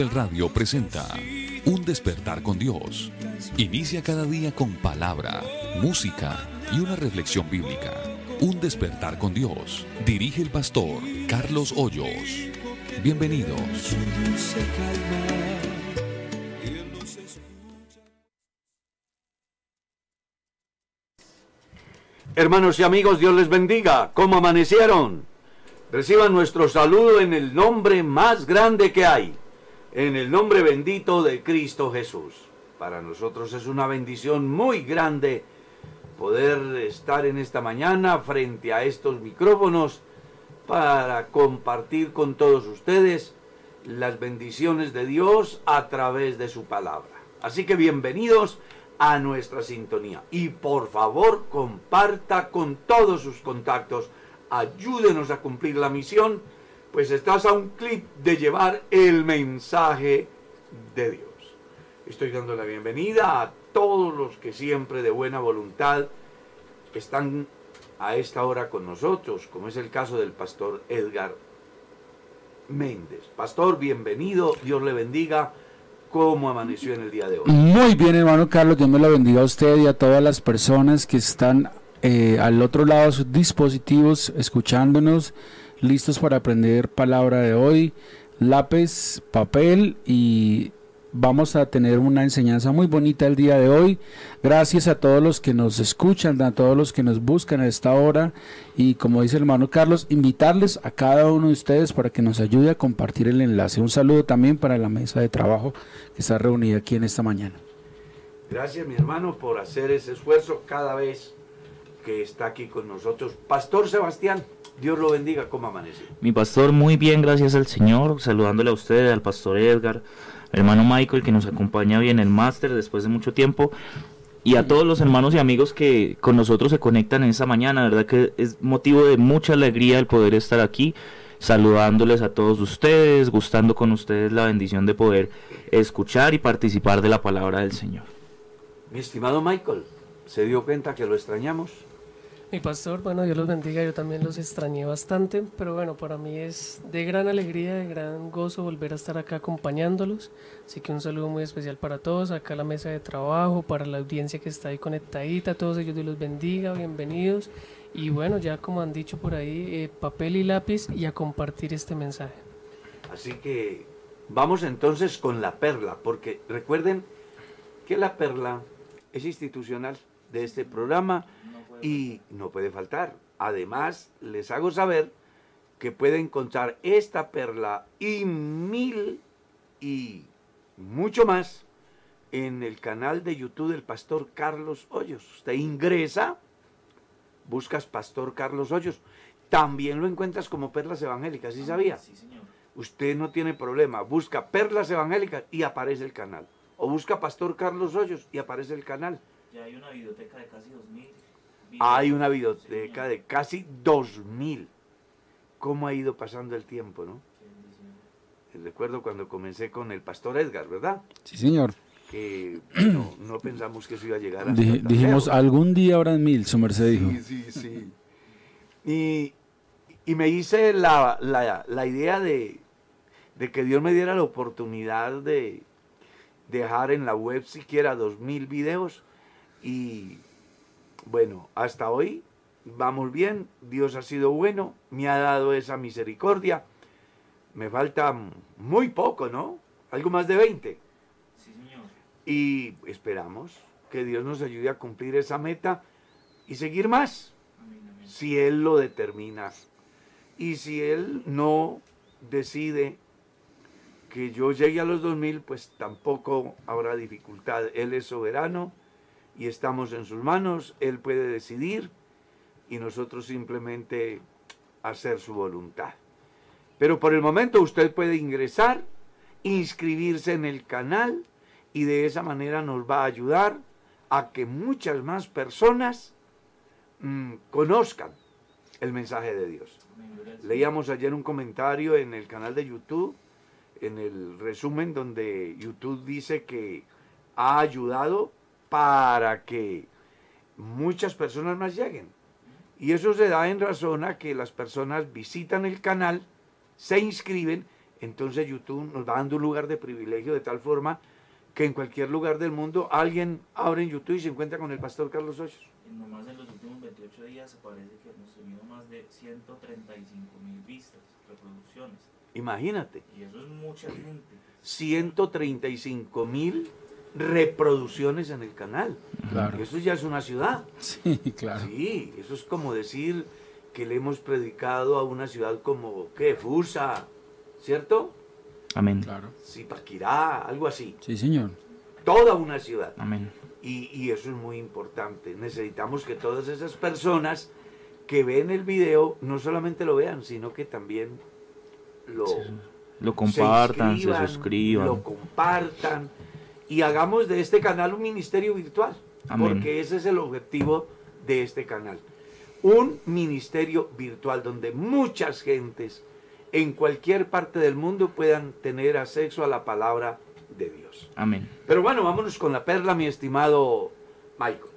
Gospel Radio presenta Un despertar con Dios. Inicia cada día con palabra, música y una reflexión bíblica. Un despertar con Dios. Dirige el pastor Carlos Hoyos. Bienvenidos. Hermanos y amigos, Dios les bendiga. ¿Cómo amanecieron? Reciban nuestro saludo en el nombre más grande que hay, en el nombre bendito de Cristo Jesús. Para nosotros es una bendición muy grande poder estar en esta mañana frente a estos micrófonos para compartir con todos ustedes las bendiciones de Dios a través de su palabra. Así que bienvenidos a nuestra sintonía y por favor comparta con todos sus contactos ayúdenos a cumplir la misión, pues estás a un clic de llevar el mensaje de Dios. Estoy dando la bienvenida a todos los que siempre de buena voluntad están a esta hora con nosotros, como es el caso del pastor Edgar Méndez. Pastor, bienvenido, Dios le bendiga. ¿Cómo amaneció en el día de hoy? Muy bien, hermano Carlos, Dios me lo bendiga a usted y a todas las personas que están eh, al otro lado de sus dispositivos, escuchándonos, listos para aprender palabra de hoy, lápiz, papel y vamos a tener una enseñanza muy bonita el día de hoy. Gracias a todos los que nos escuchan, a todos los que nos buscan a esta hora y como dice el hermano Carlos, invitarles a cada uno de ustedes para que nos ayude a compartir el enlace. Un saludo también para la mesa de trabajo que está reunida aquí en esta mañana. Gracias mi hermano por hacer ese esfuerzo cada vez que está aquí con nosotros. Pastor Sebastián, Dios lo bendiga, ¿cómo amanece? Mi pastor, muy bien, gracias al Señor, saludándole a usted, al pastor Edgar, hermano Michael que nos acompaña bien en el máster después de mucho tiempo y a todos los hermanos y amigos que con nosotros se conectan en esta mañana, verdad que es motivo de mucha alegría el poder estar aquí saludándoles a todos ustedes, gustando con ustedes la bendición de poder escuchar y participar de la palabra del Señor. Mi estimado Michael, ¿se dio cuenta que lo extrañamos? Mi pastor, bueno, Dios los bendiga, yo también los extrañé bastante, pero bueno, para mí es de gran alegría, de gran gozo volver a estar acá acompañándolos. Así que un saludo muy especial para todos, acá a la mesa de trabajo, para la audiencia que está ahí conectadita, todos ellos Dios los bendiga, bienvenidos. Y bueno, ya como han dicho por ahí, eh, papel y lápiz y a compartir este mensaje. Así que vamos entonces con la perla, porque recuerden que la perla es institucional de este programa y no puede faltar. Además, les hago saber que pueden encontrar esta perla y mil y mucho más en el canal de YouTube del pastor Carlos Hoyos. Usted ingresa, buscas pastor Carlos Hoyos. También lo encuentras como perlas evangélicas, ¿sí sabía? Sí, señor. Usted no tiene problema, busca perlas evangélicas y aparece el canal. O busca pastor Carlos Hoyos y aparece el canal. Ya hay una biblioteca de casi 2000 hay una biblioteca de casi 2000. ¿Cómo ha ido pasando el tiempo, no? Recuerdo cuando comencé con el pastor Edgar, ¿verdad? Sí, señor. Que no, pensamos que eso iba a llegar a Dijimos, algún día habrán mil, su merced dijo. Sí, sí, sí. Y, y me hice la, la, la idea de, de, que Dios me diera la oportunidad de dejar en la web siquiera dos mil videos y bueno, hasta hoy vamos bien, Dios ha sido bueno, me ha dado esa misericordia. Me falta muy poco, ¿no? Algo más de 20. Sí, señor. Y esperamos que Dios nos ayude a cumplir esa meta y seguir más, si Él lo determina. Y si Él no decide que yo llegue a los 2000, pues tampoco habrá dificultad. Él es soberano y estamos en sus manos, Él puede decidir y nosotros simplemente hacer su voluntad. Pero por el momento usted puede ingresar, inscribirse en el canal y de esa manera nos va a ayudar a que muchas más personas mm, conozcan el mensaje de Dios. Leíamos ayer un comentario en el canal de YouTube, en el resumen donde YouTube dice que ha ayudado para que muchas personas más lleguen. Y eso se da en razón a que las personas visitan el canal, se inscriben, entonces YouTube nos va dando un lugar de privilegio de tal forma que en cualquier lugar del mundo alguien abre en YouTube y se encuentra con el pastor Carlos Hoyos. Nomás en los últimos 28 días parece que hemos tenido más de 135 mil vistas, reproducciones. Imagínate. Y eso es mucha gente. 135 mil reproducciones en el canal. Claro. Eso ya es una ciudad. Sí, claro. Sí, eso es como decir que le hemos predicado a una ciudad como, ¿qué? Fusa, ¿cierto? Amén. Claro. Sí, Paquirá, algo así. Sí, señor. Toda una ciudad. Amén. Y, y eso es muy importante. Necesitamos que todas esas personas que ven el video no solamente lo vean, sino que también lo, lo compartan, se, suscriban. Lo compartan y hagamos de este canal un ministerio virtual, porque ese es el objetivo de este canal. Un ministerio virtual donde muchas gentes en cualquier parte del mundo puedan tener acceso a la palabra de Dios. Amén. Pero bueno, vámonos con la perla, mi estimado Michael.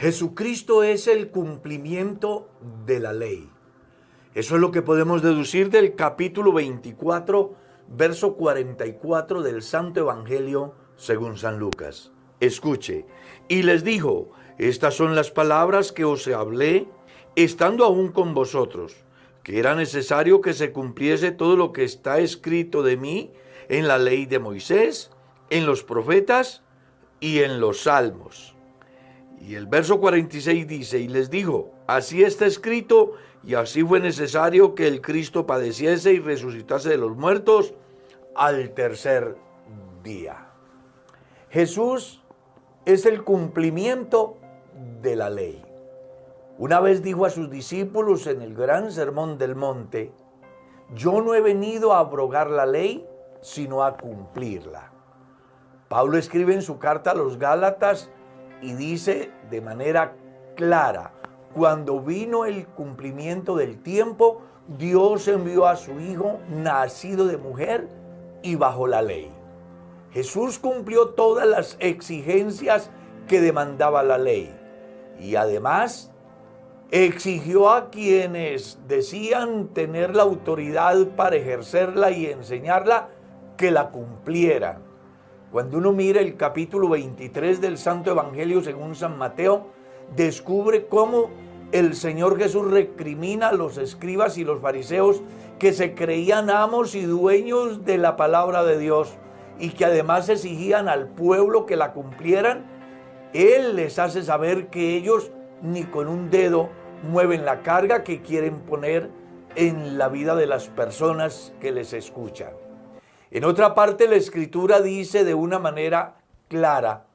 Jesucristo es el cumplimiento de la ley. Eso es lo que podemos deducir del capítulo 24 verso 44 del Santo Evangelio según San Lucas. Escuche, y les dijo, estas son las palabras que os hablé estando aún con vosotros, que era necesario que se cumpliese todo lo que está escrito de mí en la ley de Moisés, en los profetas y en los salmos. Y el verso 46 dice, y les dijo, así está escrito, y así fue necesario que el Cristo padeciese y resucitase de los muertos al tercer día. Jesús es el cumplimiento de la ley. Una vez dijo a sus discípulos en el gran sermón del monte, yo no he venido a abrogar la ley, sino a cumplirla. Pablo escribe en su carta a los Gálatas y dice de manera clara, cuando vino el cumplimiento del tiempo, Dios envió a su Hijo, nacido de mujer y bajo la ley. Jesús cumplió todas las exigencias que demandaba la ley y además exigió a quienes decían tener la autoridad para ejercerla y enseñarla que la cumplieran. Cuando uno mira el capítulo 23 del Santo Evangelio según San Mateo, descubre cómo el Señor Jesús recrimina a los escribas y los fariseos que se creían amos y dueños de la palabra de Dios y que además exigían al pueblo que la cumplieran. Él les hace saber que ellos ni con un dedo mueven la carga que quieren poner en la vida de las personas que les escuchan. En otra parte la escritura dice de una manera clara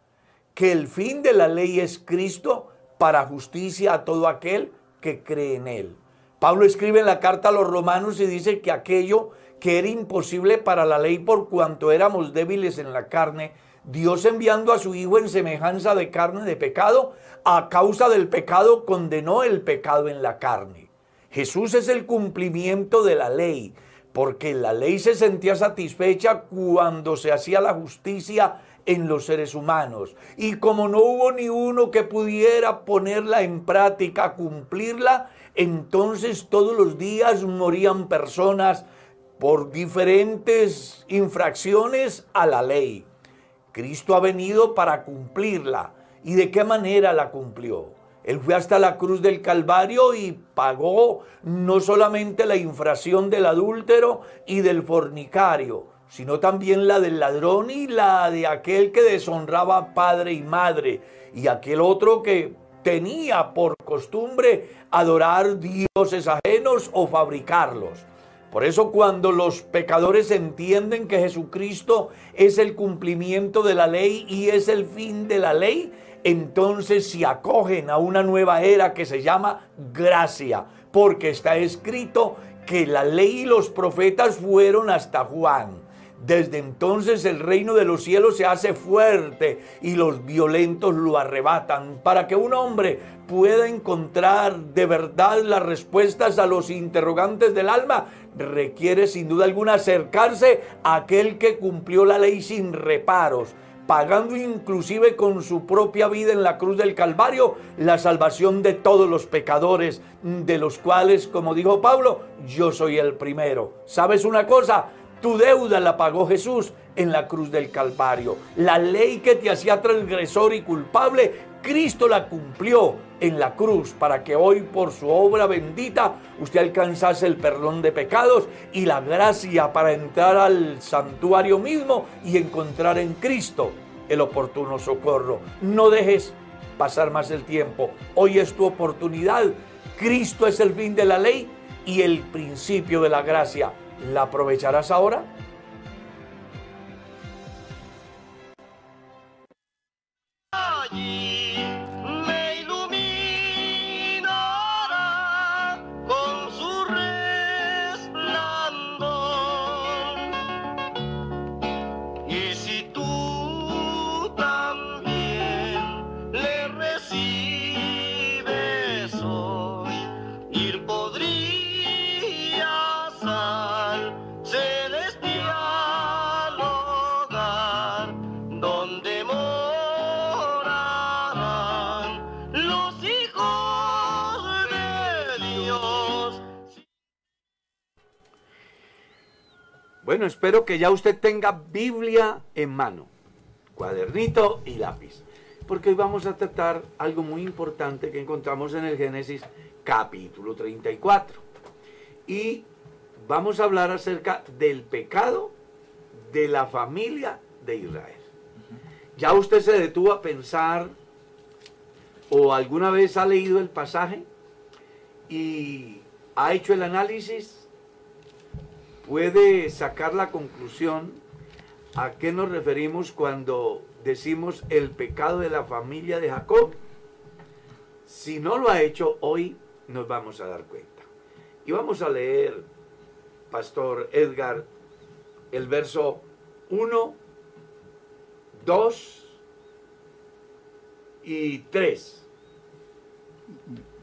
que el fin de la ley es Cristo para justicia a todo aquel que cree en él. Pablo escribe en la carta a los romanos y dice que aquello que era imposible para la ley por cuanto éramos débiles en la carne, Dios enviando a su Hijo en semejanza de carne de pecado, a causa del pecado condenó el pecado en la carne. Jesús es el cumplimiento de la ley porque la ley se sentía satisfecha cuando se hacía la justicia en los seres humanos. Y como no hubo ni uno que pudiera ponerla en práctica, cumplirla, entonces todos los días morían personas por diferentes infracciones a la ley. Cristo ha venido para cumplirla. ¿Y de qué manera la cumplió? Él fue hasta la cruz del Calvario y pagó no solamente la infracción del adúltero y del fornicario, sino también la del ladrón y la de aquel que deshonraba padre y madre, y aquel otro que tenía por costumbre adorar dioses ajenos o fabricarlos. Por eso cuando los pecadores entienden que Jesucristo es el cumplimiento de la ley y es el fin de la ley, entonces se acogen a una nueva era que se llama gracia, porque está escrito que la ley y los profetas fueron hasta Juan. Desde entonces el reino de los cielos se hace fuerte y los violentos lo arrebatan. Para que un hombre pueda encontrar de verdad las respuestas a los interrogantes del alma, requiere sin duda alguna acercarse a aquel que cumplió la ley sin reparos pagando inclusive con su propia vida en la cruz del Calvario la salvación de todos los pecadores, de los cuales, como dijo Pablo, yo soy el primero. ¿Sabes una cosa? Tu deuda la pagó Jesús en la cruz del Calvario. La ley que te hacía transgresor y culpable, Cristo la cumplió en la cruz para que hoy por su obra bendita usted alcanzase el perdón de pecados y la gracia para entrar al santuario mismo y encontrar en Cristo el oportuno socorro. No dejes pasar más el tiempo. Hoy es tu oportunidad. Cristo es el fin de la ley y el principio de la gracia. ¿La aprovecharás ahora? Bueno, espero que ya usted tenga Biblia en mano, cuadernito y lápiz, porque hoy vamos a tratar algo muy importante que encontramos en el Génesis capítulo 34. Y vamos a hablar acerca del pecado de la familia de Israel. ¿Ya usted se detuvo a pensar o alguna vez ha leído el pasaje y ha hecho el análisis? Puede sacar la conclusión a qué nos referimos cuando decimos el pecado de la familia de Jacob. Si no lo ha hecho, hoy nos vamos a dar cuenta. Y vamos a leer, Pastor Edgar, el verso 1, 2 y 3.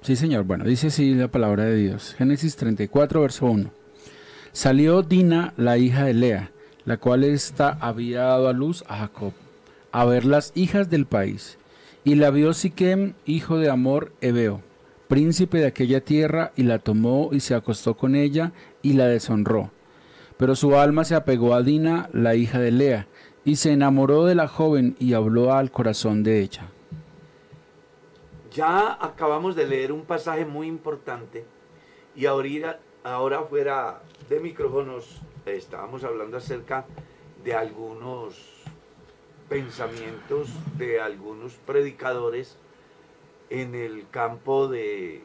Sí, señor. Bueno, dice así la palabra de Dios. Génesis 34, verso 1. Salió Dina, la hija de Lea, la cual ésta había dado a luz a Jacob, a ver las hijas del país. Y la vio Siquem, hijo de Amor Ebeo, príncipe de aquella tierra, y la tomó y se acostó con ella y la deshonró. Pero su alma se apegó a Dina, la hija de Lea, y se enamoró de la joven y habló al corazón de ella. Ya acabamos de leer un pasaje muy importante y ahorita, ahora fuera de micrófonos estábamos hablando acerca de algunos pensamientos de algunos predicadores en el campo de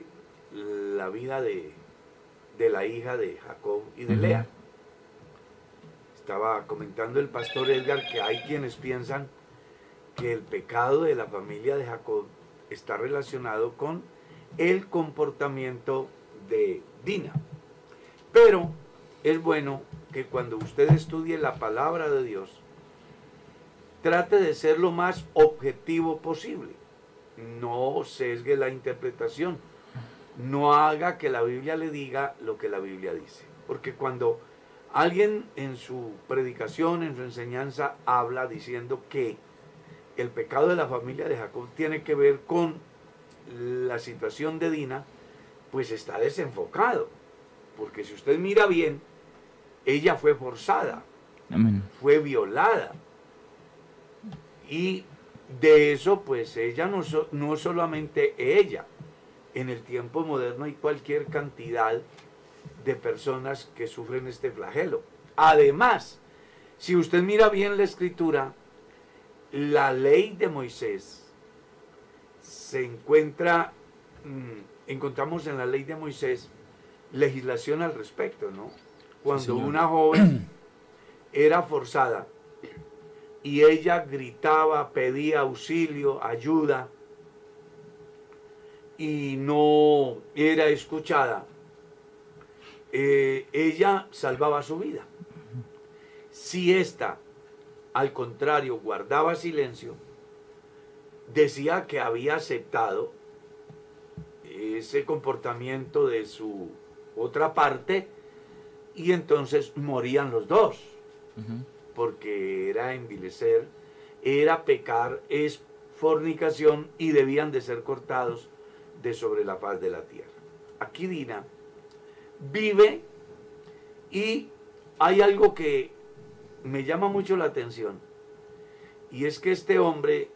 la vida de, de la hija de Jacob y de Lea. Estaba comentando el pastor Edgar que hay quienes piensan que el pecado de la familia de Jacob está relacionado con el comportamiento de Dina. Pero es bueno que cuando usted estudie la palabra de Dios, trate de ser lo más objetivo posible. No sesgue la interpretación. No haga que la Biblia le diga lo que la Biblia dice. Porque cuando alguien en su predicación, en su enseñanza, habla diciendo que el pecado de la familia de Jacob tiene que ver con la situación de Dina, pues está desenfocado. Porque si usted mira bien, ella fue forzada, fue violada. Y de eso, pues ella no, no solamente ella, en el tiempo moderno hay cualquier cantidad de personas que sufren este flagelo. Además, si usted mira bien la escritura, la ley de Moisés se encuentra, mm, encontramos en la ley de Moisés legislación al respecto, ¿no? Cuando una joven era forzada y ella gritaba, pedía auxilio, ayuda y no era escuchada, eh, ella salvaba su vida. Si ésta, al contrario, guardaba silencio, decía que había aceptado ese comportamiento de su otra parte, y entonces morían los dos, porque era envilecer, era pecar, es fornicación y debían de ser cortados de sobre la faz de la tierra. Aquí Dina vive y hay algo que me llama mucho la atención y es que este hombre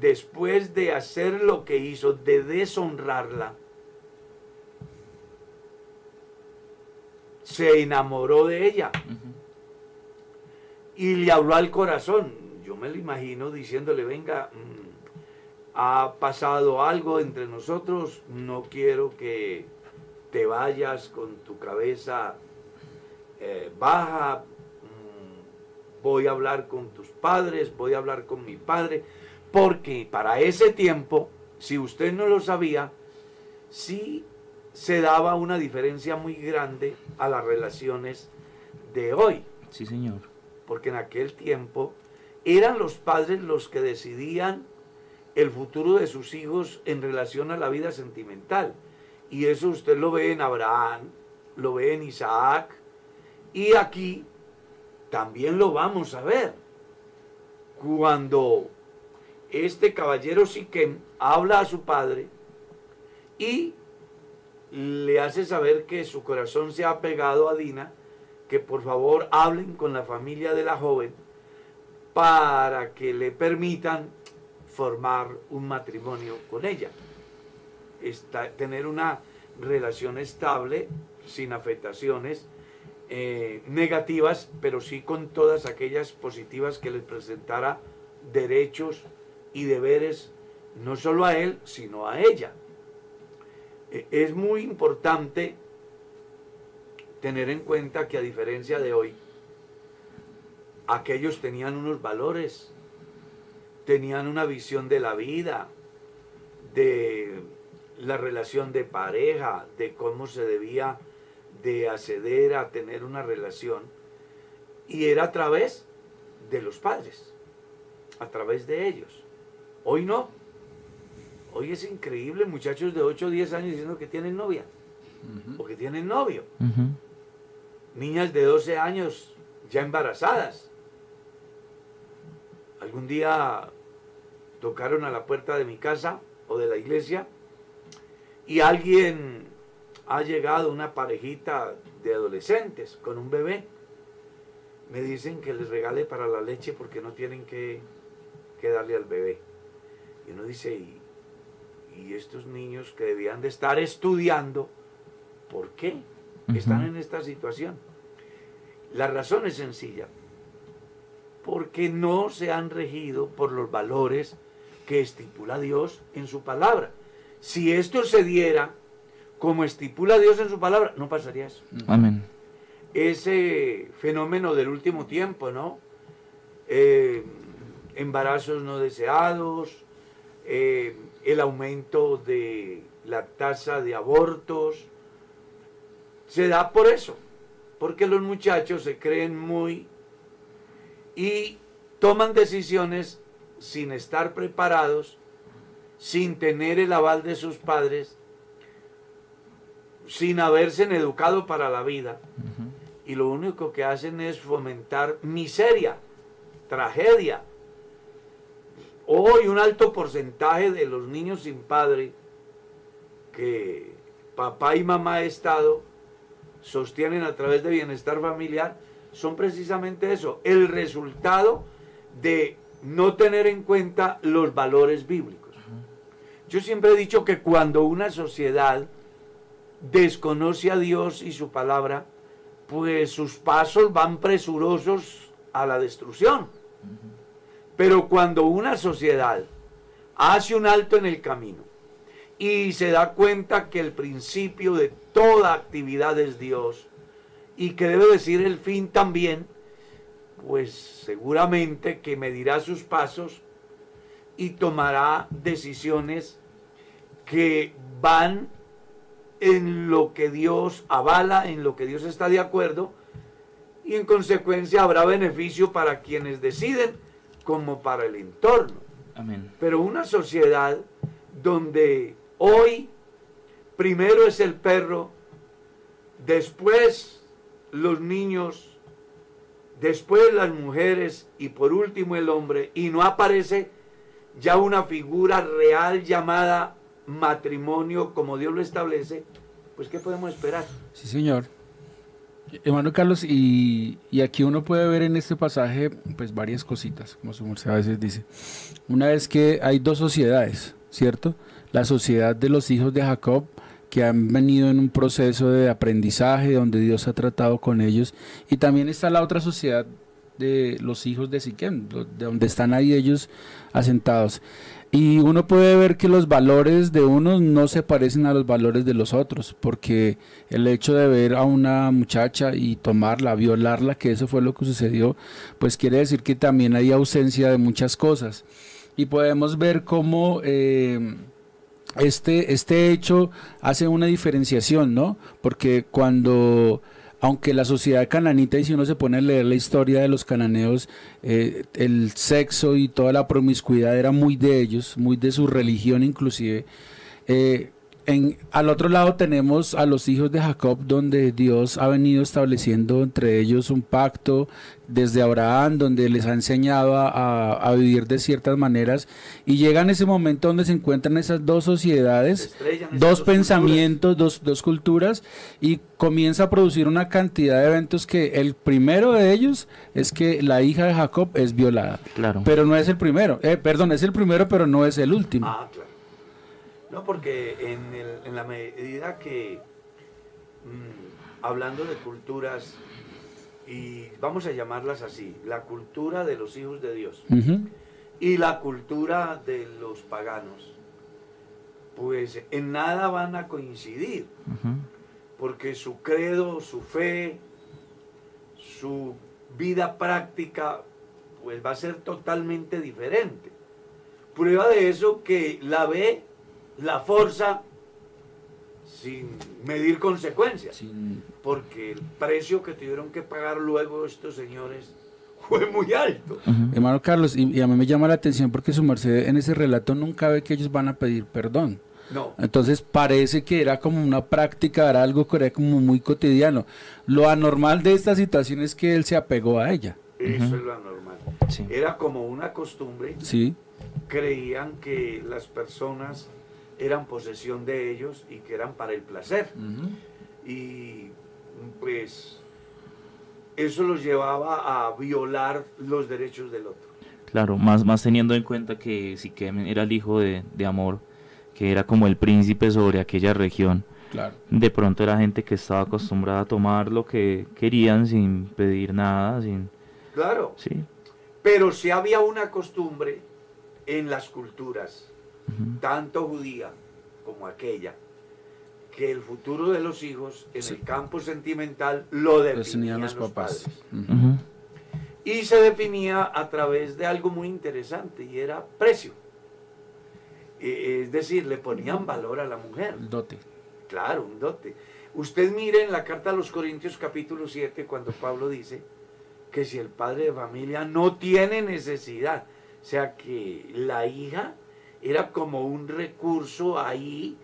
después de hacer lo que hizo, de deshonrarla, se enamoró de ella. Y le habló al corazón. Yo me lo imagino diciéndole, venga, mm, ha pasado algo entre nosotros, no quiero que te vayas con tu cabeza eh, baja, mm, voy a hablar con tus padres, voy a hablar con mi padre, porque para ese tiempo, si usted no lo sabía, sí se daba una diferencia muy grande a las relaciones de hoy. Sí, señor. Porque en aquel tiempo eran los padres los que decidían el futuro de sus hijos en relación a la vida sentimental. Y eso usted lo ve en Abraham, lo ve en Isaac, y aquí también lo vamos a ver. Cuando este caballero Siquem habla a su padre y le hace saber que su corazón se ha pegado a Dina que por favor hablen con la familia de la joven para que le permitan formar un matrimonio con ella. tener una relación estable, sin afectaciones eh, negativas, pero sí con todas aquellas positivas que les presentara derechos y deberes, no solo a él, sino a ella. E, es muy importante tener en cuenta que a diferencia de hoy, aquellos tenían unos valores, tenían una visión de la vida, de la relación de pareja, de cómo se debía de acceder a tener una relación, y era a través de los padres, a través de ellos. Hoy no. Hoy es increíble muchachos de 8 o 10 años diciendo que tienen novia o que tienen novio. Niñas de 12 años ya embarazadas. Algún día tocaron a la puerta de mi casa o de la iglesia y alguien ha llegado, una parejita de adolescentes con un bebé. Me dicen que les regale para la leche porque no tienen que, que darle al bebé. Y uno dice, ¿y, y estos niños que debían de estar estudiando, ¿por qué están en esta situación? La razón es sencilla, porque no se han regido por los valores que estipula Dios en su palabra. Si esto se diera como estipula Dios en su palabra, no pasaría eso. Amén. Ese fenómeno del último tiempo, ¿no? Eh, embarazos no deseados, eh, el aumento de la tasa de abortos, se da por eso, porque los muchachos se creen muy y toman decisiones sin estar preparados, sin tener el aval de sus padres, sin haberse educado para la vida. Y lo único que hacen es fomentar miseria, tragedia, Hoy un alto porcentaje de los niños sin padre que papá y mamá Estado sostienen a través de bienestar familiar son precisamente eso, el resultado de no tener en cuenta los valores bíblicos. Yo siempre he dicho que cuando una sociedad desconoce a Dios y su palabra, pues sus pasos van presurosos a la destrucción. Pero cuando una sociedad hace un alto en el camino y se da cuenta que el principio de toda actividad es Dios y que debe decir el fin también, pues seguramente que medirá sus pasos y tomará decisiones que van en lo que Dios avala, en lo que Dios está de acuerdo, y en consecuencia habrá beneficio para quienes deciden como para el entorno. Pero una sociedad donde hoy primero es el perro, después los niños, después las mujeres y por último el hombre, y no aparece ya una figura real llamada matrimonio como Dios lo establece, pues ¿qué podemos esperar? Sí, señor. Hermano Carlos, y, aquí uno puede ver en este pasaje pues varias cositas, como su merced a veces dice. Una es que hay dos sociedades, ¿cierto? La sociedad de los hijos de Jacob, que han venido en un proceso de aprendizaje donde Dios ha tratado con ellos, y también está la otra sociedad de los hijos de Siquem, de donde están ahí ellos asentados. Y uno puede ver que los valores de unos no se parecen a los valores de los otros, porque el hecho de ver a una muchacha y tomarla, violarla, que eso fue lo que sucedió, pues quiere decir que también hay ausencia de muchas cosas. Y podemos ver cómo eh, este, este hecho hace una diferenciación, ¿no? Porque cuando aunque la sociedad cananita, y si uno se pone a leer la historia de los cananeos, eh, el sexo y toda la promiscuidad era muy de ellos, muy de su religión inclusive, eh, en, al otro lado tenemos a los hijos de Jacob, donde Dios ha venido estableciendo entre ellos un pacto desde Abraham, donde les ha enseñado a, a vivir de ciertas maneras. Y llega en ese momento donde se encuentran esas dos sociedades, dos, pensamientos, dos, dos, culturas, y comienza a producir una cantidad de eventos que el primero de ellos es que la hija de Jacob es violada. Claro. Pero no es el primero. Eh, perdón, es el primero, pero no es el último. Ah, claro. No, porque en, el, en la medida que, mmm, hablando de culturas, y vamos a llamarlas así, la cultura de los hijos de Dios Uh -huh. y la cultura de los paganos, pues en nada van a coincidir, porque su credo, su fe, su vida práctica, pues va a ser totalmente diferente. Prueba de eso que la ve, la forza, sin medir consecuencias, Sin- porque el precio que tuvieron que pagar luego estos señores fue muy alto. Hermano Carlos, y, y a mí me llama la atención porque su merced en ese relato nunca ve que ellos van a pedir perdón. No, Entonces parece que era como una práctica, era algo que era como muy cotidiano. Lo anormal de esta situación es que él se apegó a ella. eso es lo anormal. Sí. Era como una costumbre Sí, creían que las personas eran posesión de ellos y que eran para el placer. Y pues eso los llevaba a violar los derechos del otro. Claro, más, más teniendo en cuenta que Siquem era el hijo de, de Amor, que era como el príncipe sobre aquella región. claro. De pronto era gente que estaba acostumbrada a tomar lo que querían sin pedir nada, sin... Claro, Sí. pero sí había una costumbre en las culturas, Tanto judía como aquella, que el futuro de los hijos en Sí. el campo sentimental lo definían los, los papás. padres. Y se definía a través de algo muy interesante y era precio. E- Es decir, le ponían valor a la mujer. El dote. Claro, un dote. Usted mire en la carta a los Corintios capítulo 7 cuando Pablo dice que si el padre de familia no tiene necesidad, o sea que la hija era como un recurso ahí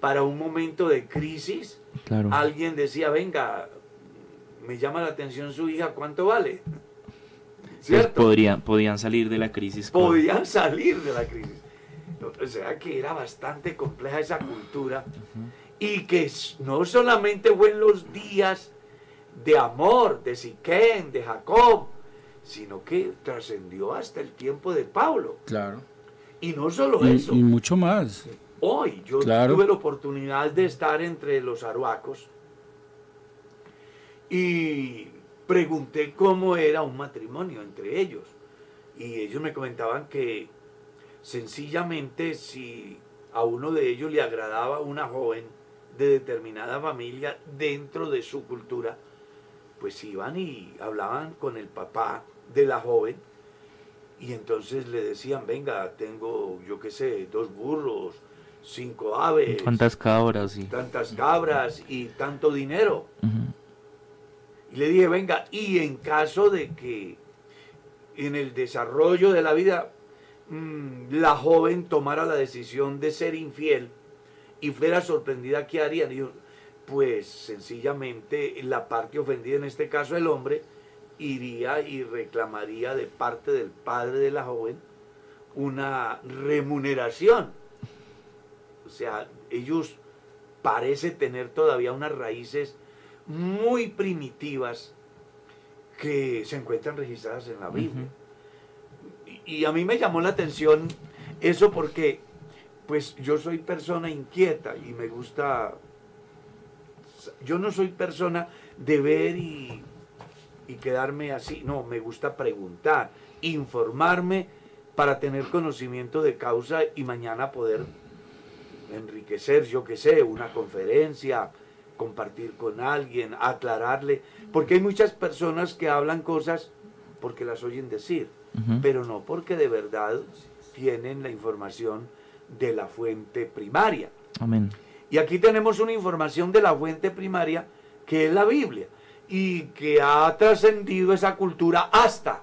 para un momento de crisis, Claro. alguien decía, venga, me llama la atención su hija, ¿cuánto vale? ¿Cierto? podrían, podían salir de la crisis. con- Podían salir de la crisis. O sea que era bastante compleja esa cultura y que no solamente fue en los días de amor, de Siquén, de Jacob, sino que trascendió hasta el tiempo de Pablo. Claro. Y no solo Y, eso, y mucho más. hoy yo Claro. tuve la oportunidad de estar entre los aruacos y pregunté cómo era un matrimonio entre ellos. Y ellos me comentaban que sencillamente si a uno de ellos le agradaba una joven de determinada familia dentro de su cultura, pues iban y hablaban con el papá de la joven y entonces le decían, venga, tengo, yo qué sé, dos burros, cinco aves, ¿Cuántas cabras? Y... tantas cabras y tanto dinero. Y le dije, venga, y en caso de que en el desarrollo de la vida mm, la joven tomara la decisión de ser infiel y fuera sorprendida, ¿qué harían? Y yo, pues sencillamente la parte ofendida, en este caso el hombre, iría y reclamaría de parte del padre de la joven una remuneración. O sea, ellos parece tener todavía unas raíces muy primitivas que se encuentran registradas en la Biblia. y, y a mí me llamó la atención eso porque pues yo soy persona inquieta y me gusta yo no soy persona de ver y, y quedarme así, no, me gusta preguntar, informarme para tener conocimiento de causa y mañana poder enriquecer, yo qué sé, una conferencia, compartir con alguien, aclararle, porque hay muchas personas que hablan cosas porque las oyen decir, pero no porque de verdad tienen la información de la fuente primaria. Amén. Y aquí tenemos una información de la fuente primaria que es la Biblia y que ha trascendido esa cultura hasta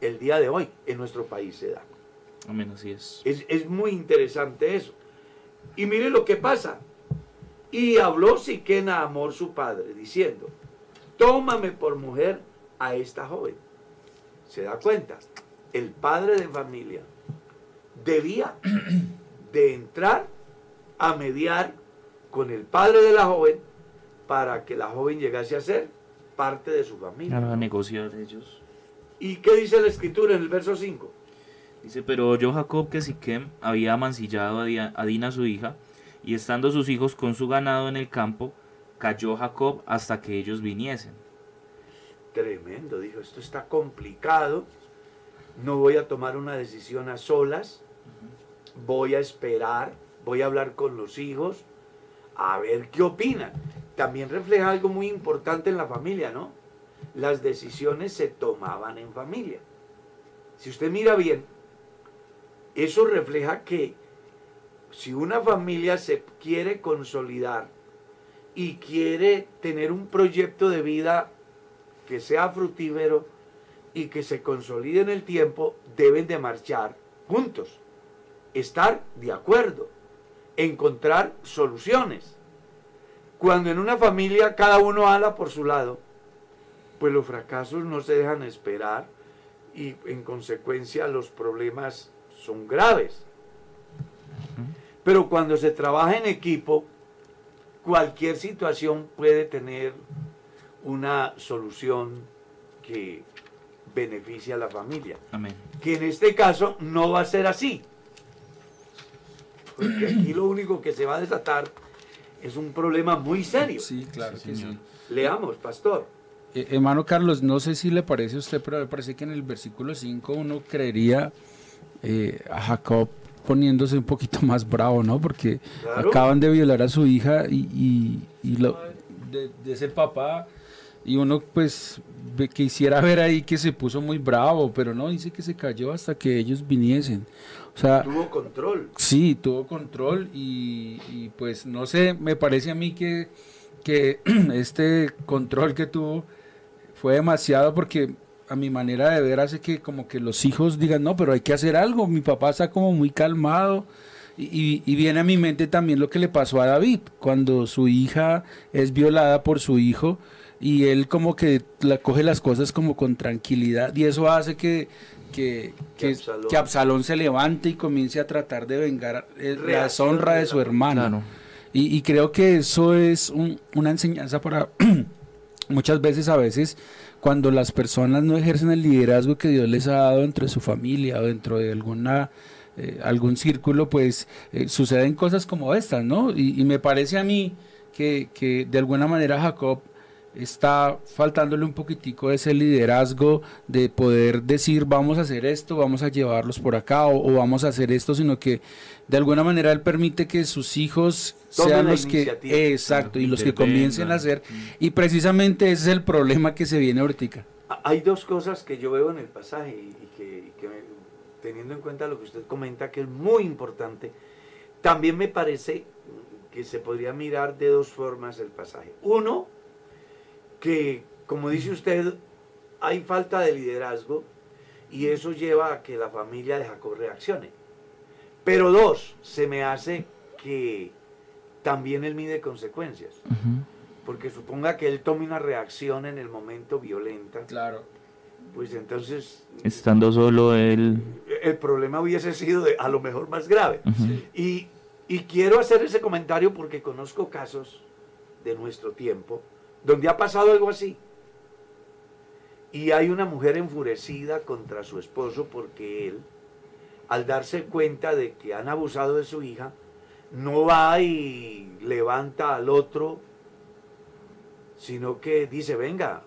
el día de hoy en nuestro país se da. Amén, así es. Es, es muy interesante eso. Y mire lo que pasa. Y habló Siquén a Amor su padre, diciendo, tómame por mujer a esta joven. ¿Se da cuenta? El padre de familia debía de entrar a mediar con el padre de la joven para que la joven llegase a ser parte de su familia. a negociar ellos. ¿Y qué dice la escritura en el verso 5? Dice, pero oyó Jacob que Siquem había mancillado a Dina su hija, y estando sus hijos con su ganado en el campo, cayó Jacob hasta que ellos viniesen. Tremendo, dijo, esto está complicado, no voy a tomar una decisión a solas, voy a esperar, voy a hablar con los hijos, a ver qué opinan. También refleja algo muy importante en la familia, ¿no? Las decisiones se tomaban en familia. Si usted mira bien, eso refleja que si una familia se quiere consolidar y quiere tener un proyecto de vida que sea fructífero y que se consolide en el tiempo, deben de marchar juntos, estar de acuerdo, encontrar soluciones. Cuando en una familia cada uno habla por su lado, pues los fracasos no se dejan esperar y en consecuencia los problemas son graves. Pero cuando se trabaja en equipo, cualquier situación puede tener una solución que beneficie a la familia. Amén. Que en este caso no va a ser así. Porque aquí lo único que se va a desatar es un problema muy serio. Sí, claro Sí, que señor. sí. Leamos, pastor. Eh, hermano Carlos, no sé si le parece a usted, pero me parece que en el versículo 5 uno creería eh, a Jacob poniéndose un poquito más bravo, ¿no? Porque Claro. acaban de violar a su hija y, y- y lo, de, de ser papá y uno pues ve- quisiera ver ahí que se puso muy bravo, pero no, dice que se cayó hasta que ellos viniesen. O sea, Tuvo control. Sí, tuvo control y, y, pues no sé, me parece a mí que, que este control que tuvo fue demasiado porque a mi manera de ver hace que como que los hijos digan, no, pero hay que hacer algo, mi papá está como muy calmado. Y, y- y viene a mi mente también lo que le pasó a David, cuando su hija es violada por su hijo y él como que la, coge las cosas como con tranquilidad y eso hace que, que, Que que, Absalón- que Absalón se levante y comience a tratar de vengar eh, la deshonra de su hermano. Claro. Y, y creo que eso es un- una enseñanza para muchas veces, a veces, cuando las personas no ejercen el liderazgo que Dios les ha dado dentro de su familia o dentro de alguna eh, algún círculo, pues eh, suceden cosas como estas, ¿no? Y, y me parece a mí que, que de alguna manera Jacob está faltándole un poquitico ese liderazgo de poder decir vamos a hacer esto, vamos a llevarlos por acá o, o vamos a hacer esto, sino que de alguna manera él permite que sus hijos Tomen sean los que exacto y los que comiencen a hacer y precisamente ese es el problema que se viene ahorita. Ah, Hay dos cosas que yo veo en el pasaje y, que, y que teniendo en cuenta lo que usted comenta, que es muy importante, también me parece que se podría mirar de dos formas el pasaje. Uno, que como dice usted, hay falta de liderazgo y eso lleva a que la familia de Jacob reaccione. Pero dos, se me hace que también él mide consecuencias. Porque suponga que él tome una reacción en el momento violenta, Claro. pues entonces Estando solo él. el problema hubiese sido de- a lo mejor más grave. Y, y quiero hacer ese comentario porque conozco casos de nuestro tiempo donde ha pasado algo así. Y hay una mujer enfurecida contra su esposo porque él, al darse cuenta de que han abusado de su hija, no va y levanta al otro, sino que dice, venga,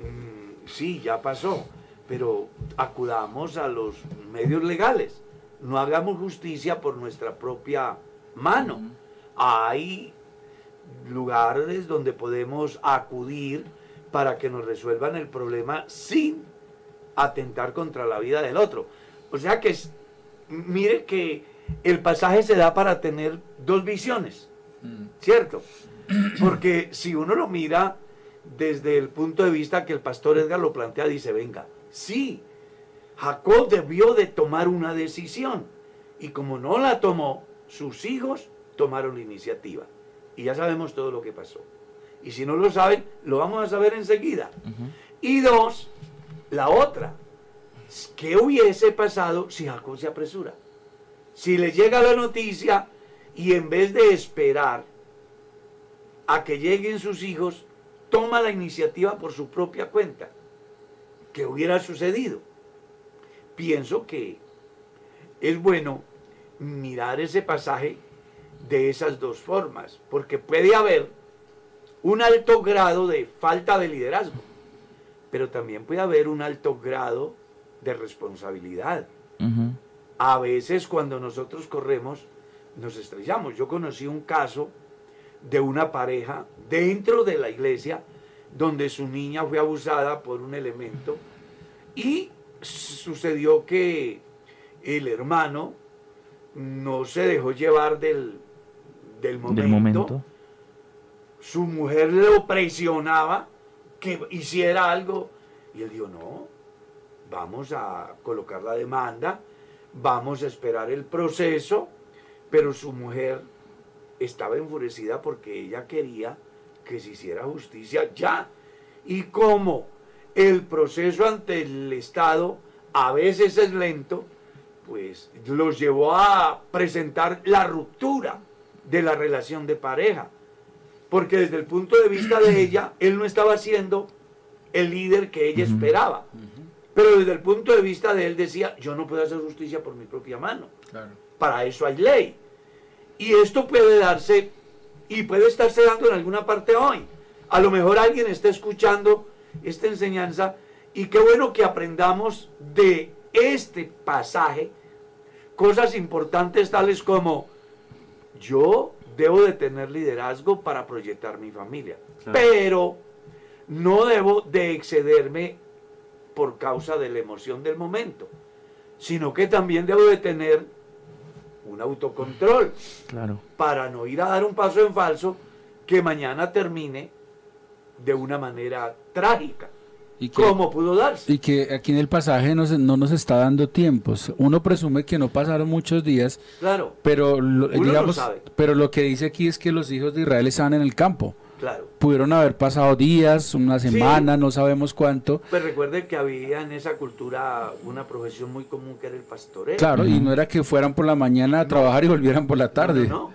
mm, sí, ya pasó, pero acudamos a los medios legales, no hagamos justicia por nuestra propia mano. Hay lugares donde podemos acudir para que nos resuelvan el problema sin atentar contra la vida del otro. O sea que, es- mire que el pasaje se da para tener dos visiones, ¿cierto? Porque si uno lo mira desde el punto de vista que el pastor Edgar lo plantea, dice, venga, sí, Jacob debió de tomar una decisión y como no la tomó, sus hijos tomaron la iniciativa. Y ya sabemos todo lo que pasó. Y si no lo saben, lo vamos a saber enseguida. Y dos, la otra, ¿qué hubiese pasado si Jacob se apresura? Si le llega la noticia y en vez de esperar a que lleguen sus hijos, toma la iniciativa por su propia cuenta. ¿Qué hubiera sucedido? Pienso que es bueno mirar ese pasaje de esas dos formas, porque puede haber un alto grado de falta de liderazgo, pero también puede haber un alto grado de responsabilidad. A veces cuando nosotros corremos, nos estrellamos. Yo conocí un caso de una pareja dentro de la iglesia donde su niña fue abusada por un elemento y sucedió que el hermano no se dejó llevar del, del, momento. Su mujer lo presionaba que hiciera algo y él dijo, no, vamos a colocar la demanda, vamos a esperar el proceso, pero su mujer estaba enfurecida porque ella quería que se hiciera justicia ya. Y como el proceso ante el Estado a veces es lento, pues los llevó a presentar la ruptura de la relación de pareja. Porque desde el punto de vista de ella, él no estaba siendo el líder que ella esperaba. Pero desde el punto de vista de él decía, yo no puedo hacer justicia por mi propia mano. Para eso hay ley. Y esto puede darse y puede estarse dando en alguna parte hoy. A lo mejor alguien está escuchando esta enseñanza y qué bueno que aprendamos de este pasaje cosas importantes tales como yo debo de tener liderazgo para proyectar mi familia, pero no debo de excederme por causa de la emoción del momento, sino que también debo de tener un autocontrol claro. para no ir a dar un paso en falso que mañana termine de una manera trágica. Y ¿Cómo pudo darse? Y que aquí en el pasaje no, no nos está dando tiempos. Uno presume que no pasaron muchos días, claro, pero lo, digamos, pero lo que dice aquí es que los hijos de Israel estaban en el campo. Claro. Pudieron haber pasado días, una semana, no sabemos cuánto. Pues recuerde que había en esa cultura una profesión muy común que era el pastoreo. Claro, y no era que fueran por la mañana a trabajar y volvieran por la tarde. No,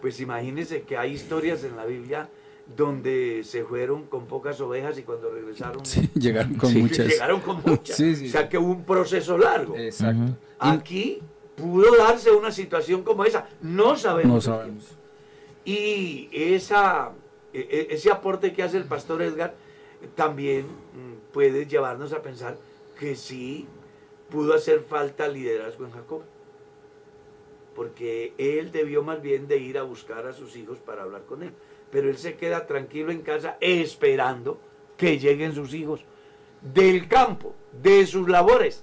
Pues imagínense que hay historias en la Biblia donde se fueron con pocas ovejas y cuando regresaron llegaron con muchas. Llegaron con muchas. o sea que hubo un proceso largo. Exacto. Aquí pudo darse una situación como esa. No sabemos. No sabemos. Y esa, e, e, ese aporte que hace el pastor Edgar también mm, puede llevarnos a pensar que sí pudo hacer falta liderazgo en Jacob. Porque él debió más bien de ir a buscar a sus hijos para hablar con él pero él se queda tranquilo en casa esperando que lleguen sus hijos del campo, de sus labores.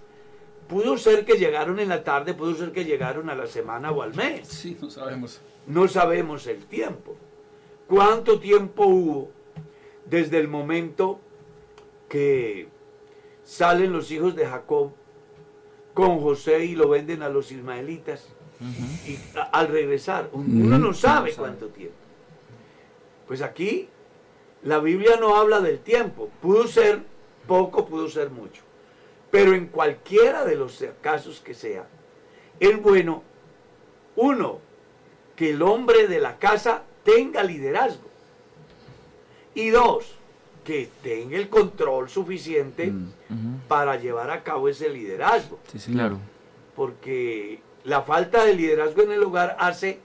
Pudo ser que llegaron en la tarde, pudo ser que llegaron a la semana o al mes. Sí, no sabemos. No sabemos el tiempo. ¿Cuánto tiempo hubo desde el momento que salen los hijos de Jacob con José y lo venden a los ismaelitas? Y al regresar, uno no sabe cuánto tiempo. Pues aquí la Biblia no habla del tiempo. Pudo ser poco, pudo ser mucho. Pero en cualquiera de los casos que sea, es bueno, uno, que el hombre de la casa tenga liderazgo. Y dos, que tenga el control suficiente mm, para llevar a cabo ese liderazgo. Sí, claro. Porque la falta de liderazgo en el hogar hace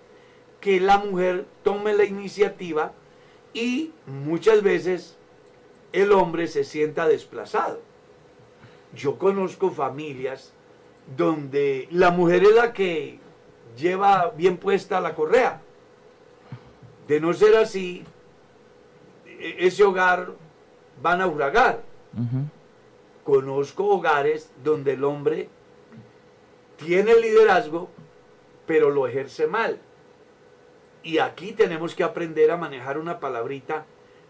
que la mujer tome la iniciativa y muchas veces el hombre se sienta desplazado. Yo conozco familias donde la mujer es la que lleva bien puesta la correa. De no ser así, e-, ese hogar va a naufragar. Conozco hogares donde el hombre tiene liderazgo, pero lo ejerce mal. Y aquí tenemos que aprender a manejar una palabrita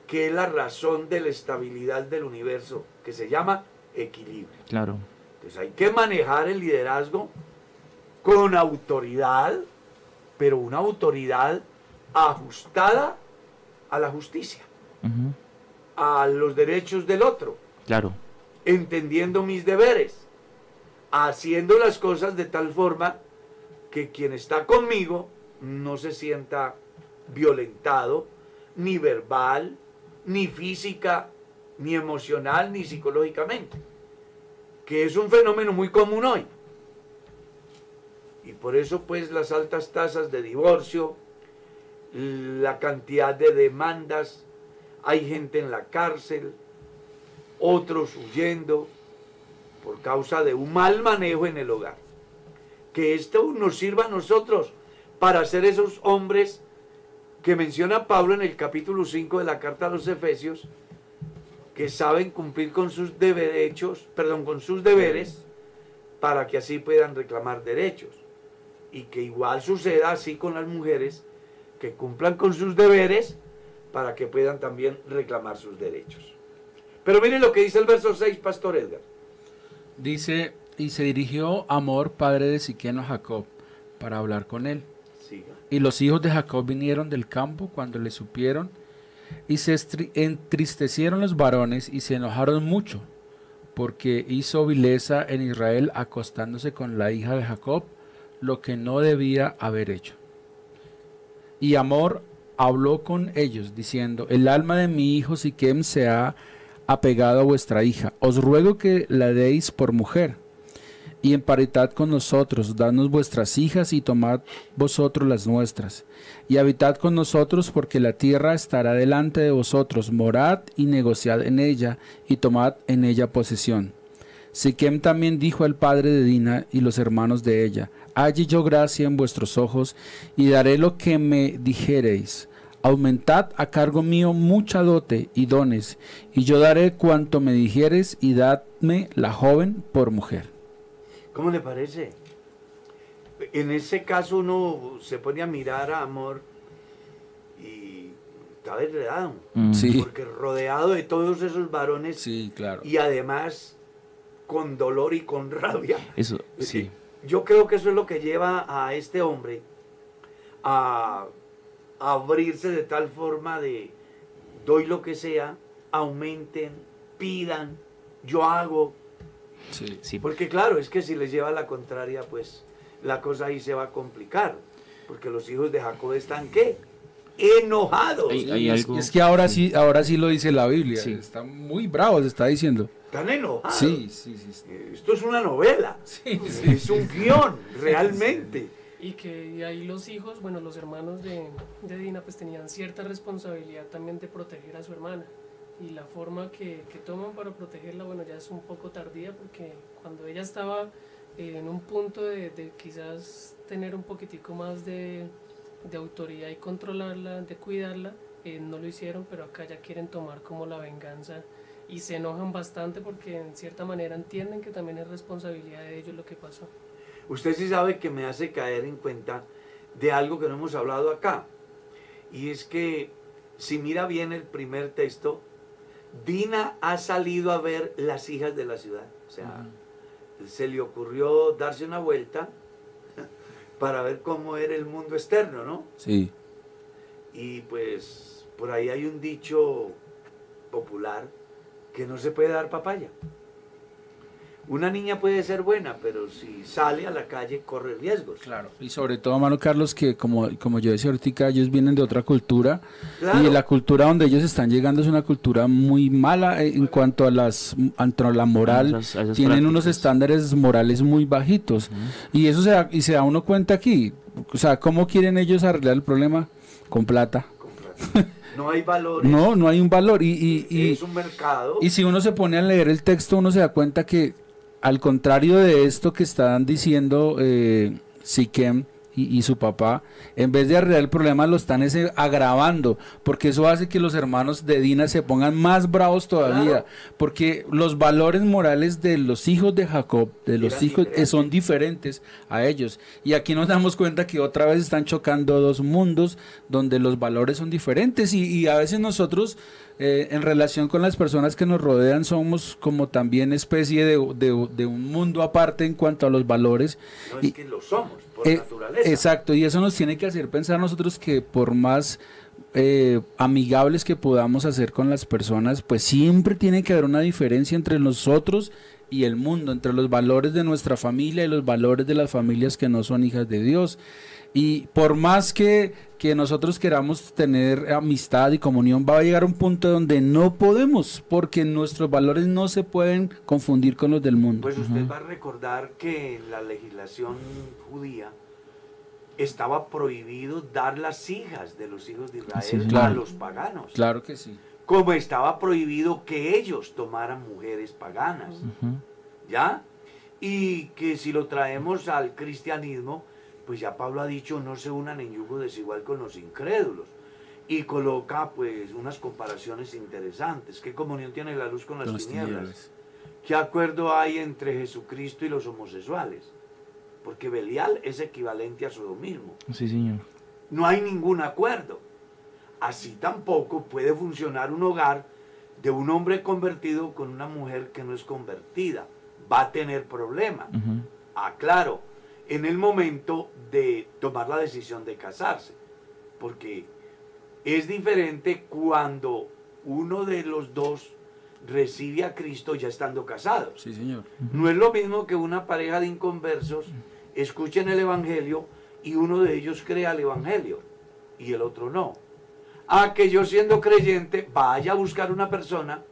que es la razón de la estabilidad del universo, que se llama equilibrio. Claro. Entonces hay que manejar el liderazgo con autoridad, pero una autoridad ajustada a la justicia, a los derechos del otro, Claro. entendiendo mis deberes, haciendo las cosas de tal forma que quien está conmigo no se sienta violentado, ni verbal, ni física, ni emocional, ni psicológicamente, que es un fenómeno muy común hoy. Y por eso pues las altas tasas de divorcio, la cantidad de demandas, hay gente en la cárcel, otros huyendo por causa de un mal manejo en el hogar. Que esto nos sirva a nosotros para ser esos hombres que menciona Pablo en el capítulo 5 de la carta a los Efesios, que saben cumplir con sus derechos, perdón, con sus deberes, para que así puedan reclamar derechos. Y que igual suceda así con las mujeres, que cumplan con sus deberes, para que puedan también reclamar sus derechos. Pero miren lo que dice el verso 6, Pastor Edgar. Dice, y se dirigió Amor, padre de Siqueno, a Jacob, para hablar con él. Y los hijos de Jacob vinieron del campo cuando le supieron, y se entristecieron los varones y se enojaron mucho, porque hizo vileza en Israel acostándose con la hija de Jacob, lo que no debía haber hecho. Y Amor habló con ellos, diciendo, el alma de mi hijo Siquem se ha apegado a vuestra hija, os ruego que la deis por mujer y en con nosotros, dadnos vuestras hijas y tomad vosotros las nuestras. Y habitad con nosotros, porque la tierra estará delante de vosotros. Morad y negociad en ella, y tomad en ella posesión. Siquem también dijo al padre de Dina y los hermanos de ella, Halle yo gracia en vuestros ojos, y daré lo que me dijereis. Aumentad a cargo mío mucha dote y dones, y yo daré cuanto me dijereis, y dadme la joven por mujer. ¿Cómo le parece? En ese caso uno se pone a mirar a Amor y está enredado. Mm, Sí. Porque rodeado de todos esos varones Sí, claro. y además con dolor y con rabia. Eso, Sí. Yo creo que eso es lo que lleva a este hombre a abrirse de tal forma de doy lo que sea, aumenten, pidan, yo hago. Sí. sí. Porque claro, es que si les lleva la contraria, pues la cosa ahí se va a complicar. Porque los hijos de Jacob están qué? Enojados. Hay- es, algo- es que ahora sí, ahora sí lo dice la Biblia. Sí. Está muy bravo, se está diciendo. Están enojados. Sí, sí, sí. sí. Esto es una novela. Sí, Es un guion, realmente. Y que ahí los hijos, bueno, los hermanos de, de Dina, pues tenían cierta responsabilidad también de proteger a su hermana. Y la forma que, que toman para protegerla, bueno, ya es un poco tardía porque cuando ella estaba eh, en un punto de, de quizás tener un poquitico más de, de autoridad y controlarla, de cuidarla, eh, no lo hicieron, pero acá ya quieren tomar como la venganza y se enojan bastante porque en cierta manera entienden que también es responsabilidad de ellos lo que pasó. Usted sí sabe que me hace caer en cuenta de algo que no hemos hablado acá. Y es que si mira bien el primer texto, Dina ha salido a ver las hijas de la ciudad. O sea, se le ocurrió darse una vuelta para ver cómo era el mundo externo, ¿no? Sí. Y pues por ahí hay un dicho popular que no se puede dar papaya. Una niña puede ser buena, pero si sale a la calle corre riesgos. Claro. Y sobre todo, mano Carlos, que como, como yo decía ahorita, ellos vienen de otra cultura. Claro. Y la cultura donde ellos están llegando es una cultura muy mala eh, en cuanto a las a la moral. A esas- a esas Tienen unos estándares morales muy bajitos. Y eso se da, y se da uno cuenta aquí. O sea, ¿cómo quieren ellos arreglar el problema? Con plata. No hay valores. No, no hay un valor. Y, y, y, es un mercado. y si uno se pone a leer el texto, uno se da cuenta que al contrario de esto que están diciendo eh, Siquem y, y su papá, en vez de arreglar el problema lo están ese agravando, porque eso hace que los hermanos de Dina se pongan más bravos todavía, Claro. porque los valores morales de los hijos de Jacob, de los Eran hijos, eh, diferentes. son diferentes a ellos. Y aquí nos damos cuenta que otra vez están chocando dos mundos donde los valores son diferentes y, y a veces nosotros eh, en relación con las personas que nos rodean somos como también especie de, de- de un mundo aparte en cuanto a los valores. no y- es que lo somos. Por Eh, naturaleza. Exacto, y eso nos tiene que hacer pensar nosotros que por más eh, amigables que podamos hacer con las personas, pues siempre tiene que haber una diferencia entre nosotros y el mundo, entre los valores de nuestra familia y los valores de las familias que no son hijas de Dios. Y por más que, que nosotros queramos tener amistad y comunión, va a llegar un punto donde no podemos, porque nuestros valores no se pueden confundir con los del mundo. Pues usted va a recordar que en la legislación judía estaba prohibido dar las hijas de los hijos de Israel Sí, a claro. los paganos. Claro que sí. Como estaba prohibido que ellos tomaran mujeres paganas. ¿Ya? Y que si lo traemos al cristianismo, pues ya Pablo ha dicho, no se unan en yugo desigual con los incrédulos. Y coloca pues unas comparaciones interesantes. ¿Qué comunión tiene la luz con las Con las tinieblas? tinieblas. ¿Qué acuerdo hay entre Jesucristo y los homosexuales? Porque Belial es equivalente a sodomismo. Sí, señor. No hay ningún acuerdo. Así tampoco puede funcionar un hogar de un hombre convertido con una mujer que no es convertida. Va a tener problemas. Aclaro, en el momento de tomar la decisión de casarse. Porque es diferente cuando uno de los dos recibe a Cristo ya estando casados. Sí, señor. No es lo mismo que una pareja de inconversos escuchen el Evangelio y uno de ellos crea el Evangelio y el otro no. A que yo siendo creyente vaya a buscar una persona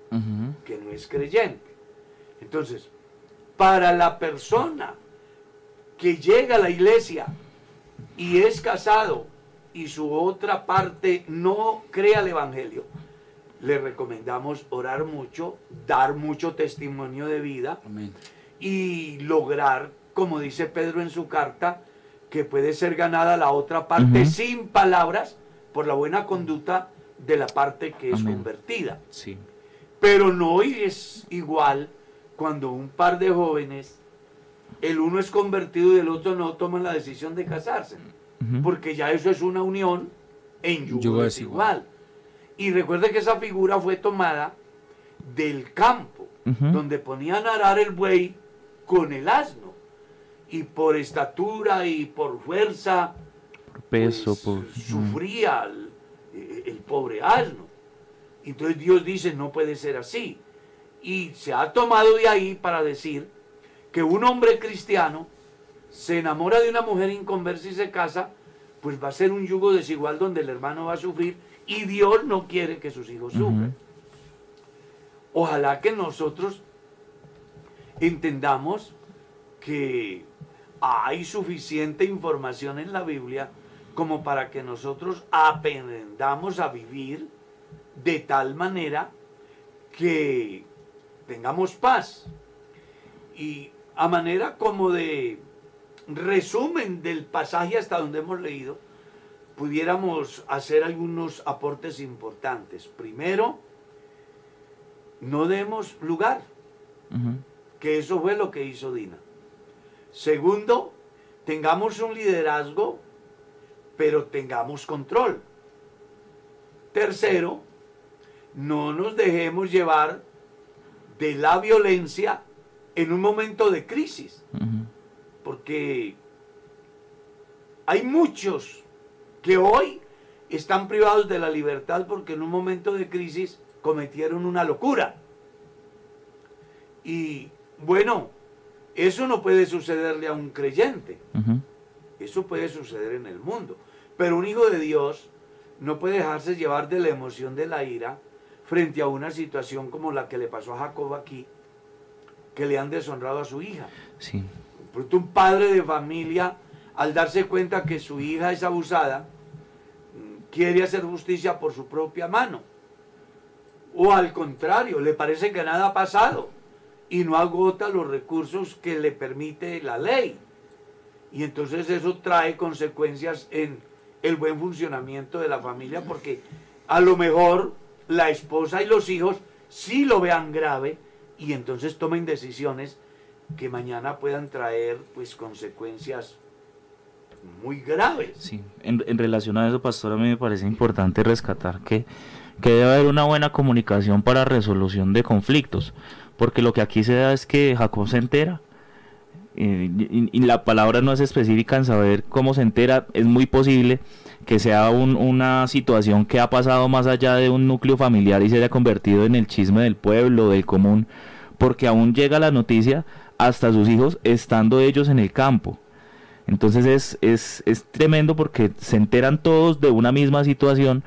que no es creyente. Entonces, para la persona que llega a la iglesia y es casado y su otra parte no crea el Evangelio, le recomendamos orar mucho, dar mucho testimonio de vida Amén. y lograr, como dice Pedro en su carta, que puede ser ganada la otra parte sin palabras por la buena conducta de la parte que es Amén. convertida. Sí. Pero no es igual cuando un par de jóvenes, el uno es convertido y el otro no, toman la decisión de casarse. Porque ya eso es una unión en yugo, Yugo desigual. desigual. Y recuerde que esa figura fue tomada del campo, donde ponían a arar el buey con el asno. Y por estatura y por fuerza, peso, pues, por... sufría el, el pobre asno. Entonces Dios dice, no puede ser así. Y se ha tomado de ahí para decir que un hombre cristiano se enamora de una mujer inconversa y se casa, pues va a ser un yugo desigual donde el hermano va a sufrir y Dios no quiere que sus hijos sufran. Ojalá que nosotros entendamos que hay suficiente información en la Biblia como para que nosotros aprendamos a vivir de tal manera que tengamos paz. Y a manera como de resumen del pasaje hasta donde hemos leído, pudiéramos hacer algunos aportes importantes. Primero, no demos lugar, que eso fue lo que hizo Dina. Segundo, tengamos un liderazgo, pero tengamos control. Tercero, no nos dejemos llevar de la violencia en un momento de crisis, porque hay muchos que hoy están privados de la libertad porque en un momento de crisis cometieron una locura. Y bueno, eso no puede sucederle a un creyente. Eso puede suceder en el mundo. Pero un hijo de Dios no puede dejarse llevar de la emoción de la ira frente a una situación como la que le pasó a Jacob aquí, que le han deshonrado a su hija. Sí. Un padre de familia, al darse cuenta que su hija es abusada, quiere hacer justicia por su propia mano. O al contrario, le parece que nada ha pasado y no agota los recursos que le permite la ley. Y entonces eso trae consecuencias en el buen funcionamiento de la familia porque a lo mejor la esposa y los hijos sí lo vean grave y entonces tomen decisiones que mañana puedan traer pues consecuencias muy graves. Sí, en, en relación a eso, pastor, a mí me parece importante rescatar que, que debe haber una buena comunicación para resolución de conflictos, porque lo que aquí se da es que Jacob se entera y, y la palabra no es específica en saber cómo se entera, es muy posible que sea un- una situación que ha pasado más allá de un núcleo familiar y se haya convertido en el chisme del pueblo, del común, porque aún llega la noticia hasta sus hijos estando ellos en el campo. Entonces es, es, es tremendo porque se enteran todos de una misma situación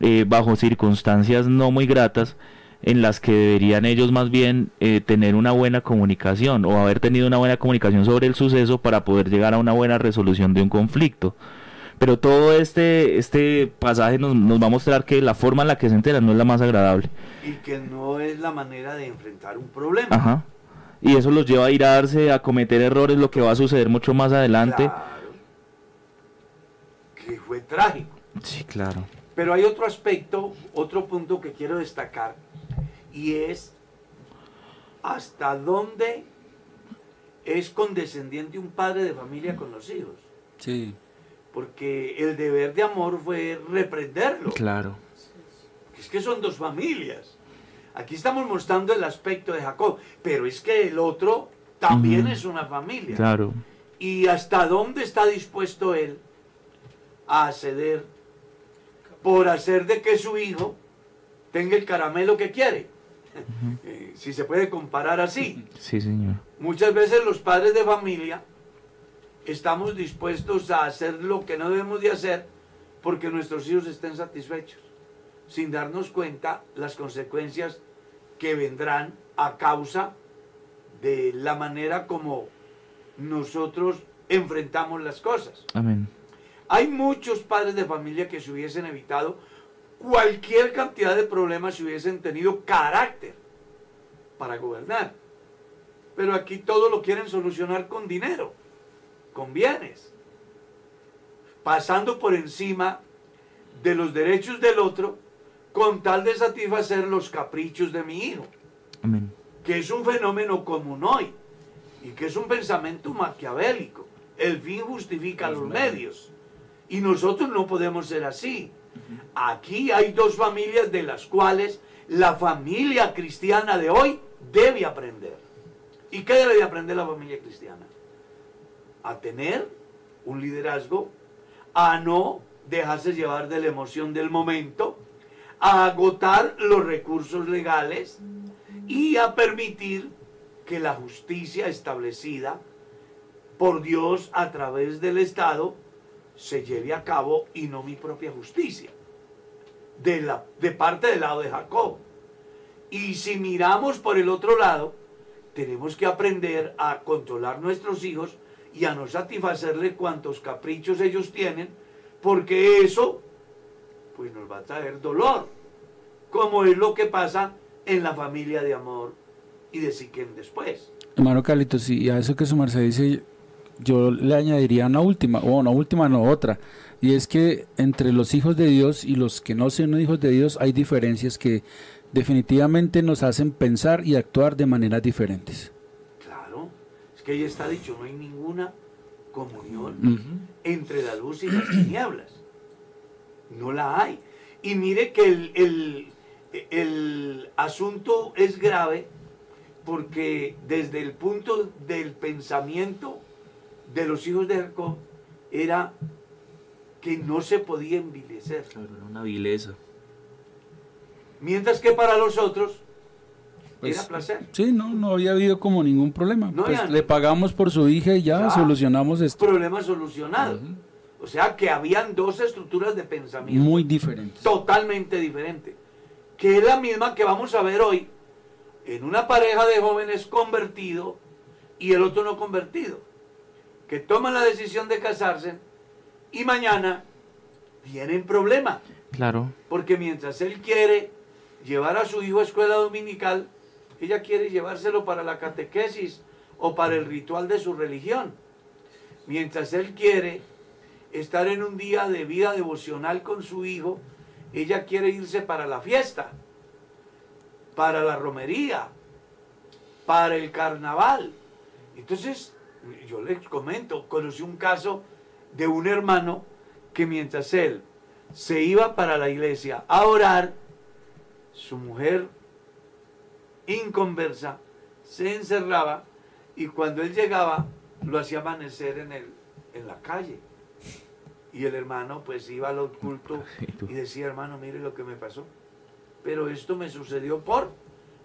eh, bajo circunstancias no muy gratas en las que deberían ellos más bien eh, tener una buena comunicación o haber tenido una buena comunicación sobre el suceso para poder llegar a una buena resolución de un conflicto. Pero todo este, este pasaje nos, nos va a mostrar que la forma en la que se enteran no es la más agradable. Y que no es la manera de enfrentar un problema. Ajá. Y eso los lleva a irarse, a cometer errores, lo que va a suceder mucho más adelante. Claro. Que fue trágico. Sí, claro. Pero hay otro aspecto, otro punto que quiero destacar, y es hasta dónde es condescendiente un padre de familia con los hijos. Sí. Porque el deber de amor fue reprenderlo. Claro. Es que son dos familias. Aquí estamos mostrando el aspecto de Jacob, pero es que el otro también es una familia. Claro. ¿Y hasta dónde está dispuesto él a ceder por hacer de que su hijo tenga el caramelo que quiere? Eh, si se puede comparar así. Sí, señor. Muchas veces los padres de familia estamos dispuestos a hacer lo que no debemos de hacer porque nuestros hijos estén satisfechos, sin darnos cuenta las consecuencias que vendrán a causa de la manera como nosotros enfrentamos las cosas. Amén. Hay muchos padres de familia que se hubiesen evitado cualquier cantidad de problemas si hubiesen tenido carácter para gobernar. Pero aquí todo lo quieren solucionar con dinero, con bienes, pasando por encima de los derechos del otro con tal de satisfacer los caprichos de mi hijo, Amén. que es un fenómeno común hoy y que es un pensamiento maquiavélico. El fin justifica los medios. Y nosotros no podemos ser así. Aquí hay dos familias de las cuales la familia cristiana de hoy debe aprender. ¿Y qué debe de aprender la familia cristiana? A tener un liderazgo, a no dejarse llevar de la emoción del momento, a agotar los recursos legales y a permitir que la justicia establecida por Dios a través del Estado se lleve a cabo y no mi propia justicia. De, la, de parte del lado de Jacob. Y si miramos por el otro lado, tenemos que aprender a controlar nuestros hijos y a no satisfacerle cuantos caprichos ellos tienen, porque eso pues nos va a traer dolor, como es lo que pasa en la familia de amor y de Siquem después. Hermano Carlitos, y a eso que su merced dice, yo le añadiría una última, o una última, no otra, y es que entre los hijos de Dios y los que no son hijos de Dios hay diferencias que definitivamente nos hacen pensar y actuar de maneras diferentes. Claro, es que ahí está dicho, no hay ninguna comunión entre la luz y las tinieblas. No la hay. Y mire que el, el- el asunto es grave porque desde el punto del pensamiento de los hijos de Jacob era que no se podía envilecer. Claro, era una vileza. Mientras que para los otros Pues, era placer. Sí, no, no había habido como ningún problema. No pues había- le pagamos por su hija y ya Ya. solucionamos esto. Problema solucionado. O sea que habían dos estructuras de pensamiento. Muy diferentes. totalmente diferente, que es la misma que vamos a ver hoy en una pareja de jóvenes convertido y el otro no convertido, que toman la decisión de casarse y mañana tienen problema, Claro. porque mientras él quiere llevar a su hijo a escuela dominical, ella quiere llevárselo para la catequesis o para el ritual de su religión. Mientras él quiere estar en un día de vida devocional con su hijo, ella quiere irse para la fiesta, para la romería, para el carnaval. Entonces, yo les comento, conocí un caso de un hermano que mientras él se iba para la iglesia a orar, su mujer inconversa se encerraba y cuando él llegaba lo hacía amanecer en, el, en la calle. Y el hermano pues iba al culto y decía, hermano, mire lo que me pasó. Pero esto me sucedió por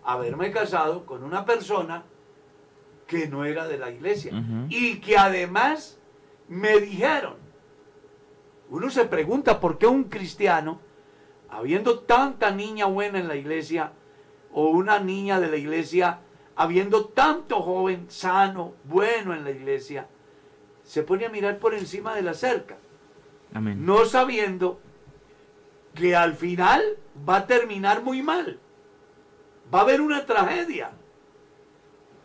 haberme casado con una persona que no era de la iglesia. Y que además me dijeron, uno se pregunta por qué un cristiano, habiendo tanta niña buena en la iglesia, o una niña de la iglesia, habiendo tanto joven sano, bueno en la iglesia, se pone a mirar por encima de la cerca. No sabiendo que al final va a terminar muy mal. Va a haber una tragedia.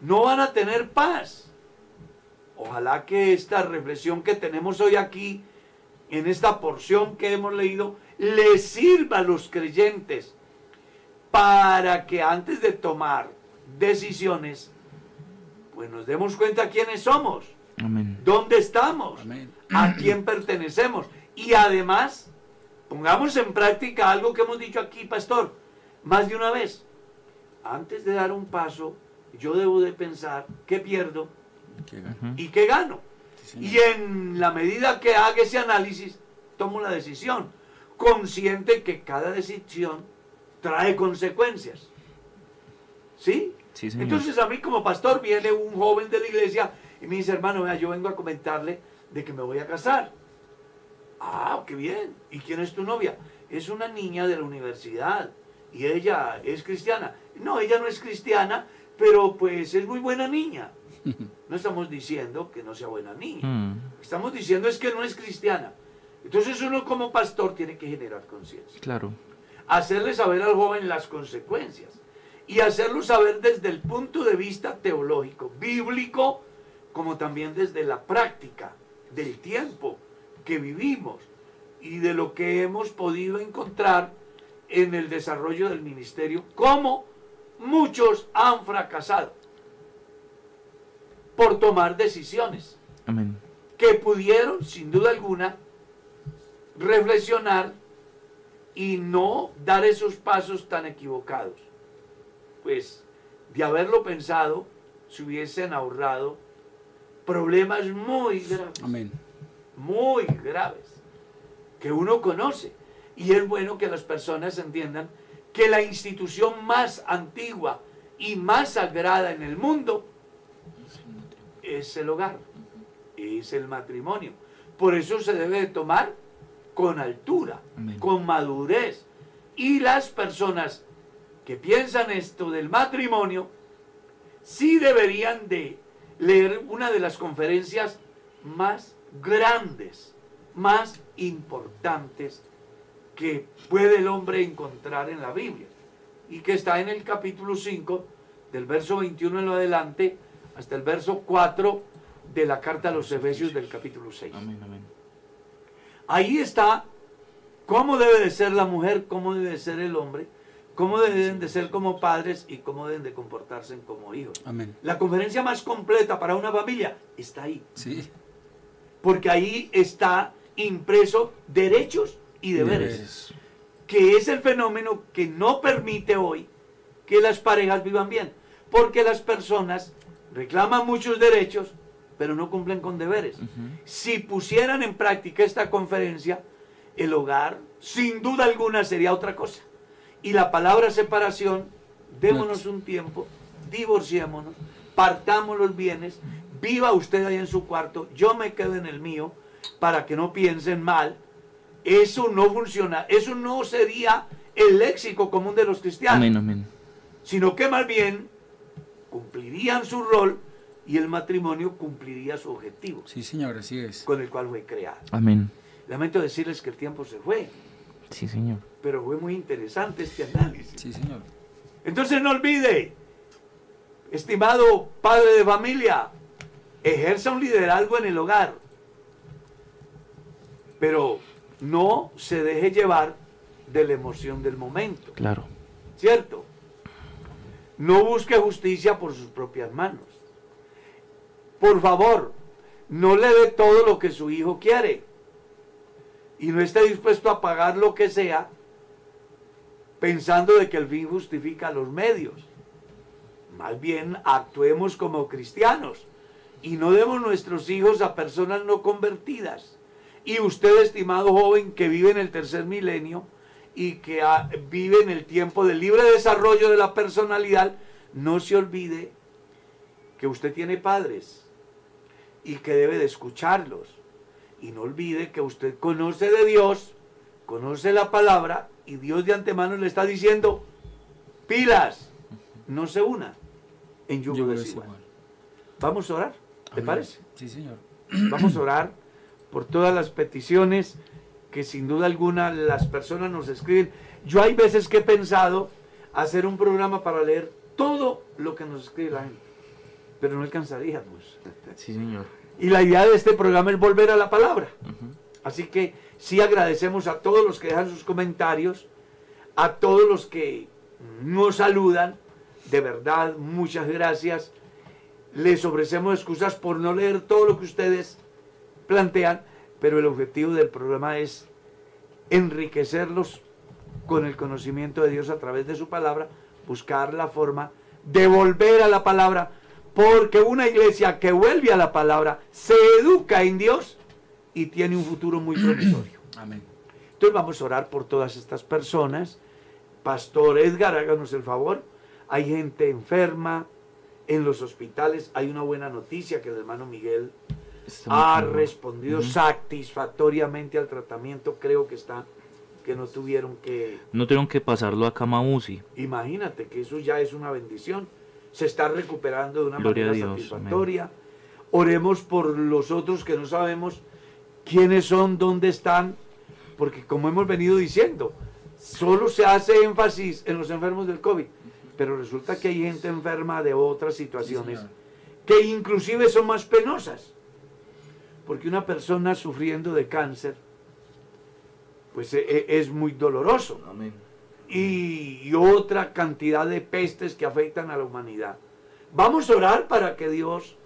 No van a tener paz. Ojalá que esta reflexión que tenemos hoy aquí, en esta porción que hemos leído, le sirva a los creyentes para que antes de tomar decisiones, pues nos demos cuenta quiénes somos, dónde estamos, a quién pertenecemos. Y además, pongamos en práctica algo que hemos dicho aquí, pastor, más de una vez. Antes de dar un paso, yo debo de pensar qué pierdo y qué gano. y en la medida que haga ese análisis, tomo la decisión, consciente que cada decisión trae consecuencias. ¿Sí? Entonces a mí como pastor viene un joven de la iglesia y me dice, hermano, vea, yo vengo a comentarle de que me voy a casar. Ah, qué bien. ¿Y quién es tu novia? Es una niña de la universidad y ella es cristiana. No, ella no es cristiana, pero pues es muy buena niña. No estamos diciendo que no sea buena niña. Mm. Estamos diciendo es que no es cristiana. Entonces uno como pastor tiene que generar conciencia. Claro. Hacerle saber al joven las consecuencias y hacerlo saber desde el punto de vista teológico, bíblico, como también desde la práctica del tiempo que vivimos y de lo que hemos podido encontrar en el desarrollo del ministerio, como muchos han fracasado por tomar decisiones que pudieron, sin duda alguna, reflexionar y no dar esos pasos tan equivocados. Pues de haberlo pensado, se hubiesen ahorrado problemas muy graves. Muy graves. Que uno conoce. Y es bueno que las personas entiendan que la institución más antigua y más sagrada en el mundo es el hogar, es el matrimonio. Por eso se debe tomar con altura, con madurez. Y las personas que piensan esto del matrimonio, sí deberían de leer una de las conferencias más grandes, más importantes que puede el hombre encontrar en la Biblia y que está en el capítulo 5 del verso 21 en lo adelante hasta el verso 4 de la carta a los Efesios del capítulo 6. Ahí está cómo debe de ser la mujer, cómo debe de ser el hombre, cómo deben de ser como padres y cómo deben de comportarse como hijos. La conferencia más completa para una familia está ahí. Sí. Porque ahí está impreso derechos y deberes. Que es el fenómeno que no permite hoy que las parejas vivan bien. Porque las personas reclaman muchos derechos, pero no cumplen con deberes. Si pusieran en práctica esta conferencia, el hogar, sin duda alguna, sería otra cosa. Y la palabra separación, démonos un tiempo, divorciémonos, partamos los bienes, viva usted ahí en su cuarto, yo me quedo en el mío, para que no piensen mal. Eso no funciona, eso no sería el léxico común de los cristianos. Sino que más bien cumplirían su rol y el matrimonio cumpliría su objetivo. Sí, señor, así es. Con el cual fue creado. Amén. Lamento decirles que el tiempo se fue. Sí, señor. Pero fue muy interesante este análisis. Sí, señor. Entonces no olvide, estimado padre de familia, ejerza un liderazgo en el hogar. Pero no se deje llevar de la emoción del momento. Claro. ¿Cierto? No busque justicia por sus propias manos. Por favor, no le dé todo lo que su hijo quiere y no esté dispuesto a pagar lo que sea pensando de que el fin justifica los medios. Más bien actuemos como cristianos y no demos nuestros hijos a personas no convertidas. Y usted, estimado joven que vive en el tercer milenio y que ah, vive en el tiempo del libre desarrollo de la personalidad, no se olvide que usted tiene padres y que debe de escucharlos. Y no olvide que usted conoce de Dios, conoce la palabra y Dios de antemano le está diciendo, pilas, no se una en yugo desigual. desigual. Vamos a orar, ¿te Amén. parece? Sí, señor. Vamos a orar por todas las peticiones que sin duda alguna las personas nos escriben. Yo hay veces que he pensado hacer un programa para leer todo lo que nos escribe la gente, pero no alcanzaríamos. Sí, señor. Y la idea de este programa es volver a la palabra. Así que sí agradecemos a todos los que dejan sus comentarios, a todos los que nos saludan. De verdad, muchas gracias. Les ofrecemos excusas por no leer todo lo que ustedes plantean, pero el objetivo del programa es enriquecerlos con el conocimiento de Dios a través de su palabra, buscar la forma de volver a la palabra, porque una iglesia que vuelve a la palabra se educa en Dios y tiene un futuro muy promisorio. Amén. Entonces vamos a orar por todas estas personas. Pastor Edgar, háganos el favor. Hay gente enferma en los hospitales. Hay una buena noticia que el hermano Miguel ha respondido satisfactoriamente al tratamiento. Creo que está, que no tuvieron que... No tuvieron que pasarlo a cama UCI. Imagínate que eso ya es una bendición. Se está recuperando de una Gloria manera Dios, satisfactoria. Oremos por los otros que no sabemos quiénes son, dónde están, porque como hemos venido diciendo, solo se hace énfasis en los enfermos del COVID, pero resulta que hay gente enferma de otras situaciones que inclusive son más penosas, porque una persona sufriendo de cáncer, pues e- e- es muy doloroso Amén. y, y otra cantidad de pestes que afectan a la humanidad. Vamos a orar para que Dios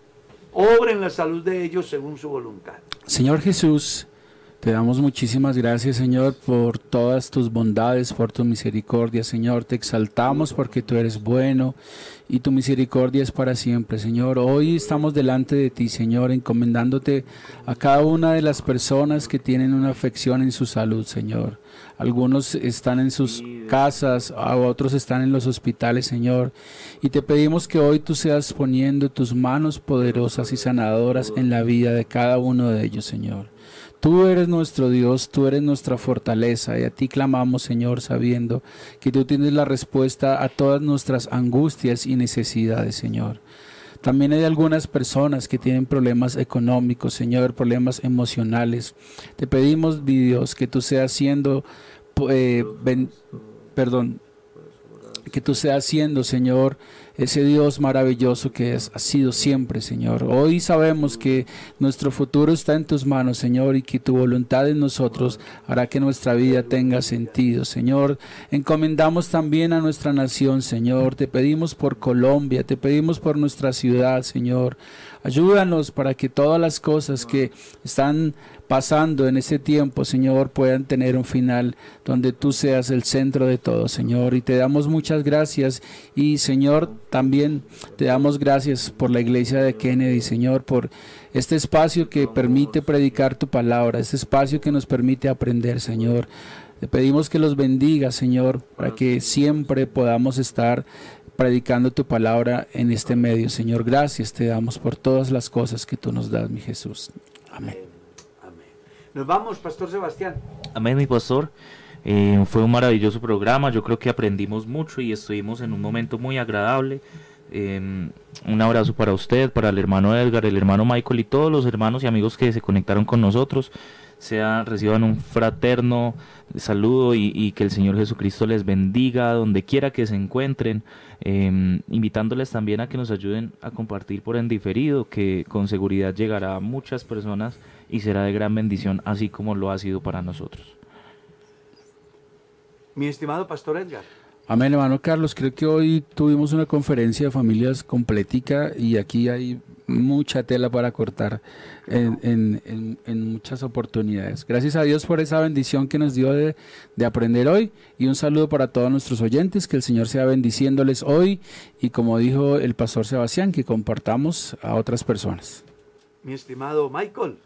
obre en la salud de ellos según su voluntad. Señor Jesús, te damos muchísimas gracias, Señor, por todas tus bondades, por tu misericordia, Señor. Te exaltamos porque tú eres bueno y tu misericordia es para siempre, Señor. Hoy estamos delante de ti, Señor, encomendándote a cada una de las personas que tienen una afección en su salud, Señor. Algunos están en sus casas, a otros están en los hospitales, Señor. Y te pedimos que hoy tú seas poniendo tus manos poderosas y sanadoras en la vida de cada uno de ellos, Señor. Tú eres nuestro Dios, tú eres nuestra fortaleza y a ti clamamos, Señor, sabiendo que tú tienes la respuesta a todas nuestras angustias y necesidades, Señor. También hay algunas personas que tienen problemas económicos, Señor, problemas emocionales. Te pedimos, mi Dios, que tú seas siendo, eh, perdón, que tú seas siendo, Señor, ese Dios maravilloso que es, ha sido siempre, Señor. Hoy sabemos que nuestro futuro está en tus manos, Señor, y que tu voluntad en nosotros hará que nuestra vida tenga sentido, Señor. Encomendamos también a nuestra nación, Señor. Te pedimos por Colombia, te pedimos por nuestra ciudad, Señor. Ayúdanos para que todas las cosas que están pasando en este tiempo, Señor, puedan tener un final donde tú seas el centro de todo, Señor. Y te damos muchas gracias. Y, Señor, también te damos gracias por la iglesia de Kennedy, Señor, por este espacio que permite predicar tu palabra, este espacio que nos permite aprender, Señor. Te pedimos que los bendiga, Señor, para que siempre podamos estar predicando tu palabra en este medio. Señor, gracias te damos por todas las cosas que tú nos das, mi Jesús. Amén. Nos vamos, Pastor Sebastián. Amén, mi pastor. Eh, fue un maravilloso programa. Yo creo que aprendimos mucho y estuvimos en un momento muy agradable. Eh, un abrazo para usted, para el hermano Edgar, el hermano Michael y todos los hermanos y amigos que se conectaron con nosotros. Sea, reciban un fraterno saludo y, y que el Señor Jesucristo les bendiga donde quiera que se encuentren. Eh, invitándoles también a que nos ayuden a compartir por en diferido, que con seguridad llegará a muchas personas y será de gran bendición, así como lo ha sido para nosotros. Mi estimado Pastor Edgar. Amén, hermano Carlos. Creo que hoy tuvimos una conferencia de familias completica y aquí hay mucha tela para cortar en, en- en- en muchas oportunidades. Gracias a Dios por esa bendición que nos dio de, de aprender hoy y un saludo para todos nuestros oyentes, que el Señor sea bendiciéndoles hoy y como dijo el pastor Sebastián, que compartamos a otras personas. mi estimado Michael.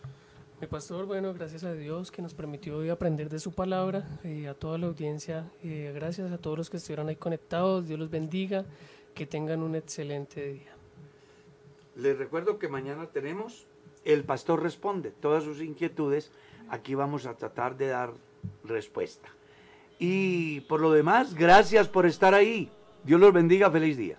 Mi pastor, bueno, gracias a Dios que nos permitió hoy aprender de su palabra, eh, a toda la audiencia, eh, gracias a todos los que estuvieron ahí conectados, Dios los bendiga, que tengan un excelente día. Les recuerdo que mañana tenemos El Pastor Responde, todas sus inquietudes, aquí vamos a tratar de dar respuesta. Y por lo demás, gracias por estar ahí. Dios los bendiga, feliz día.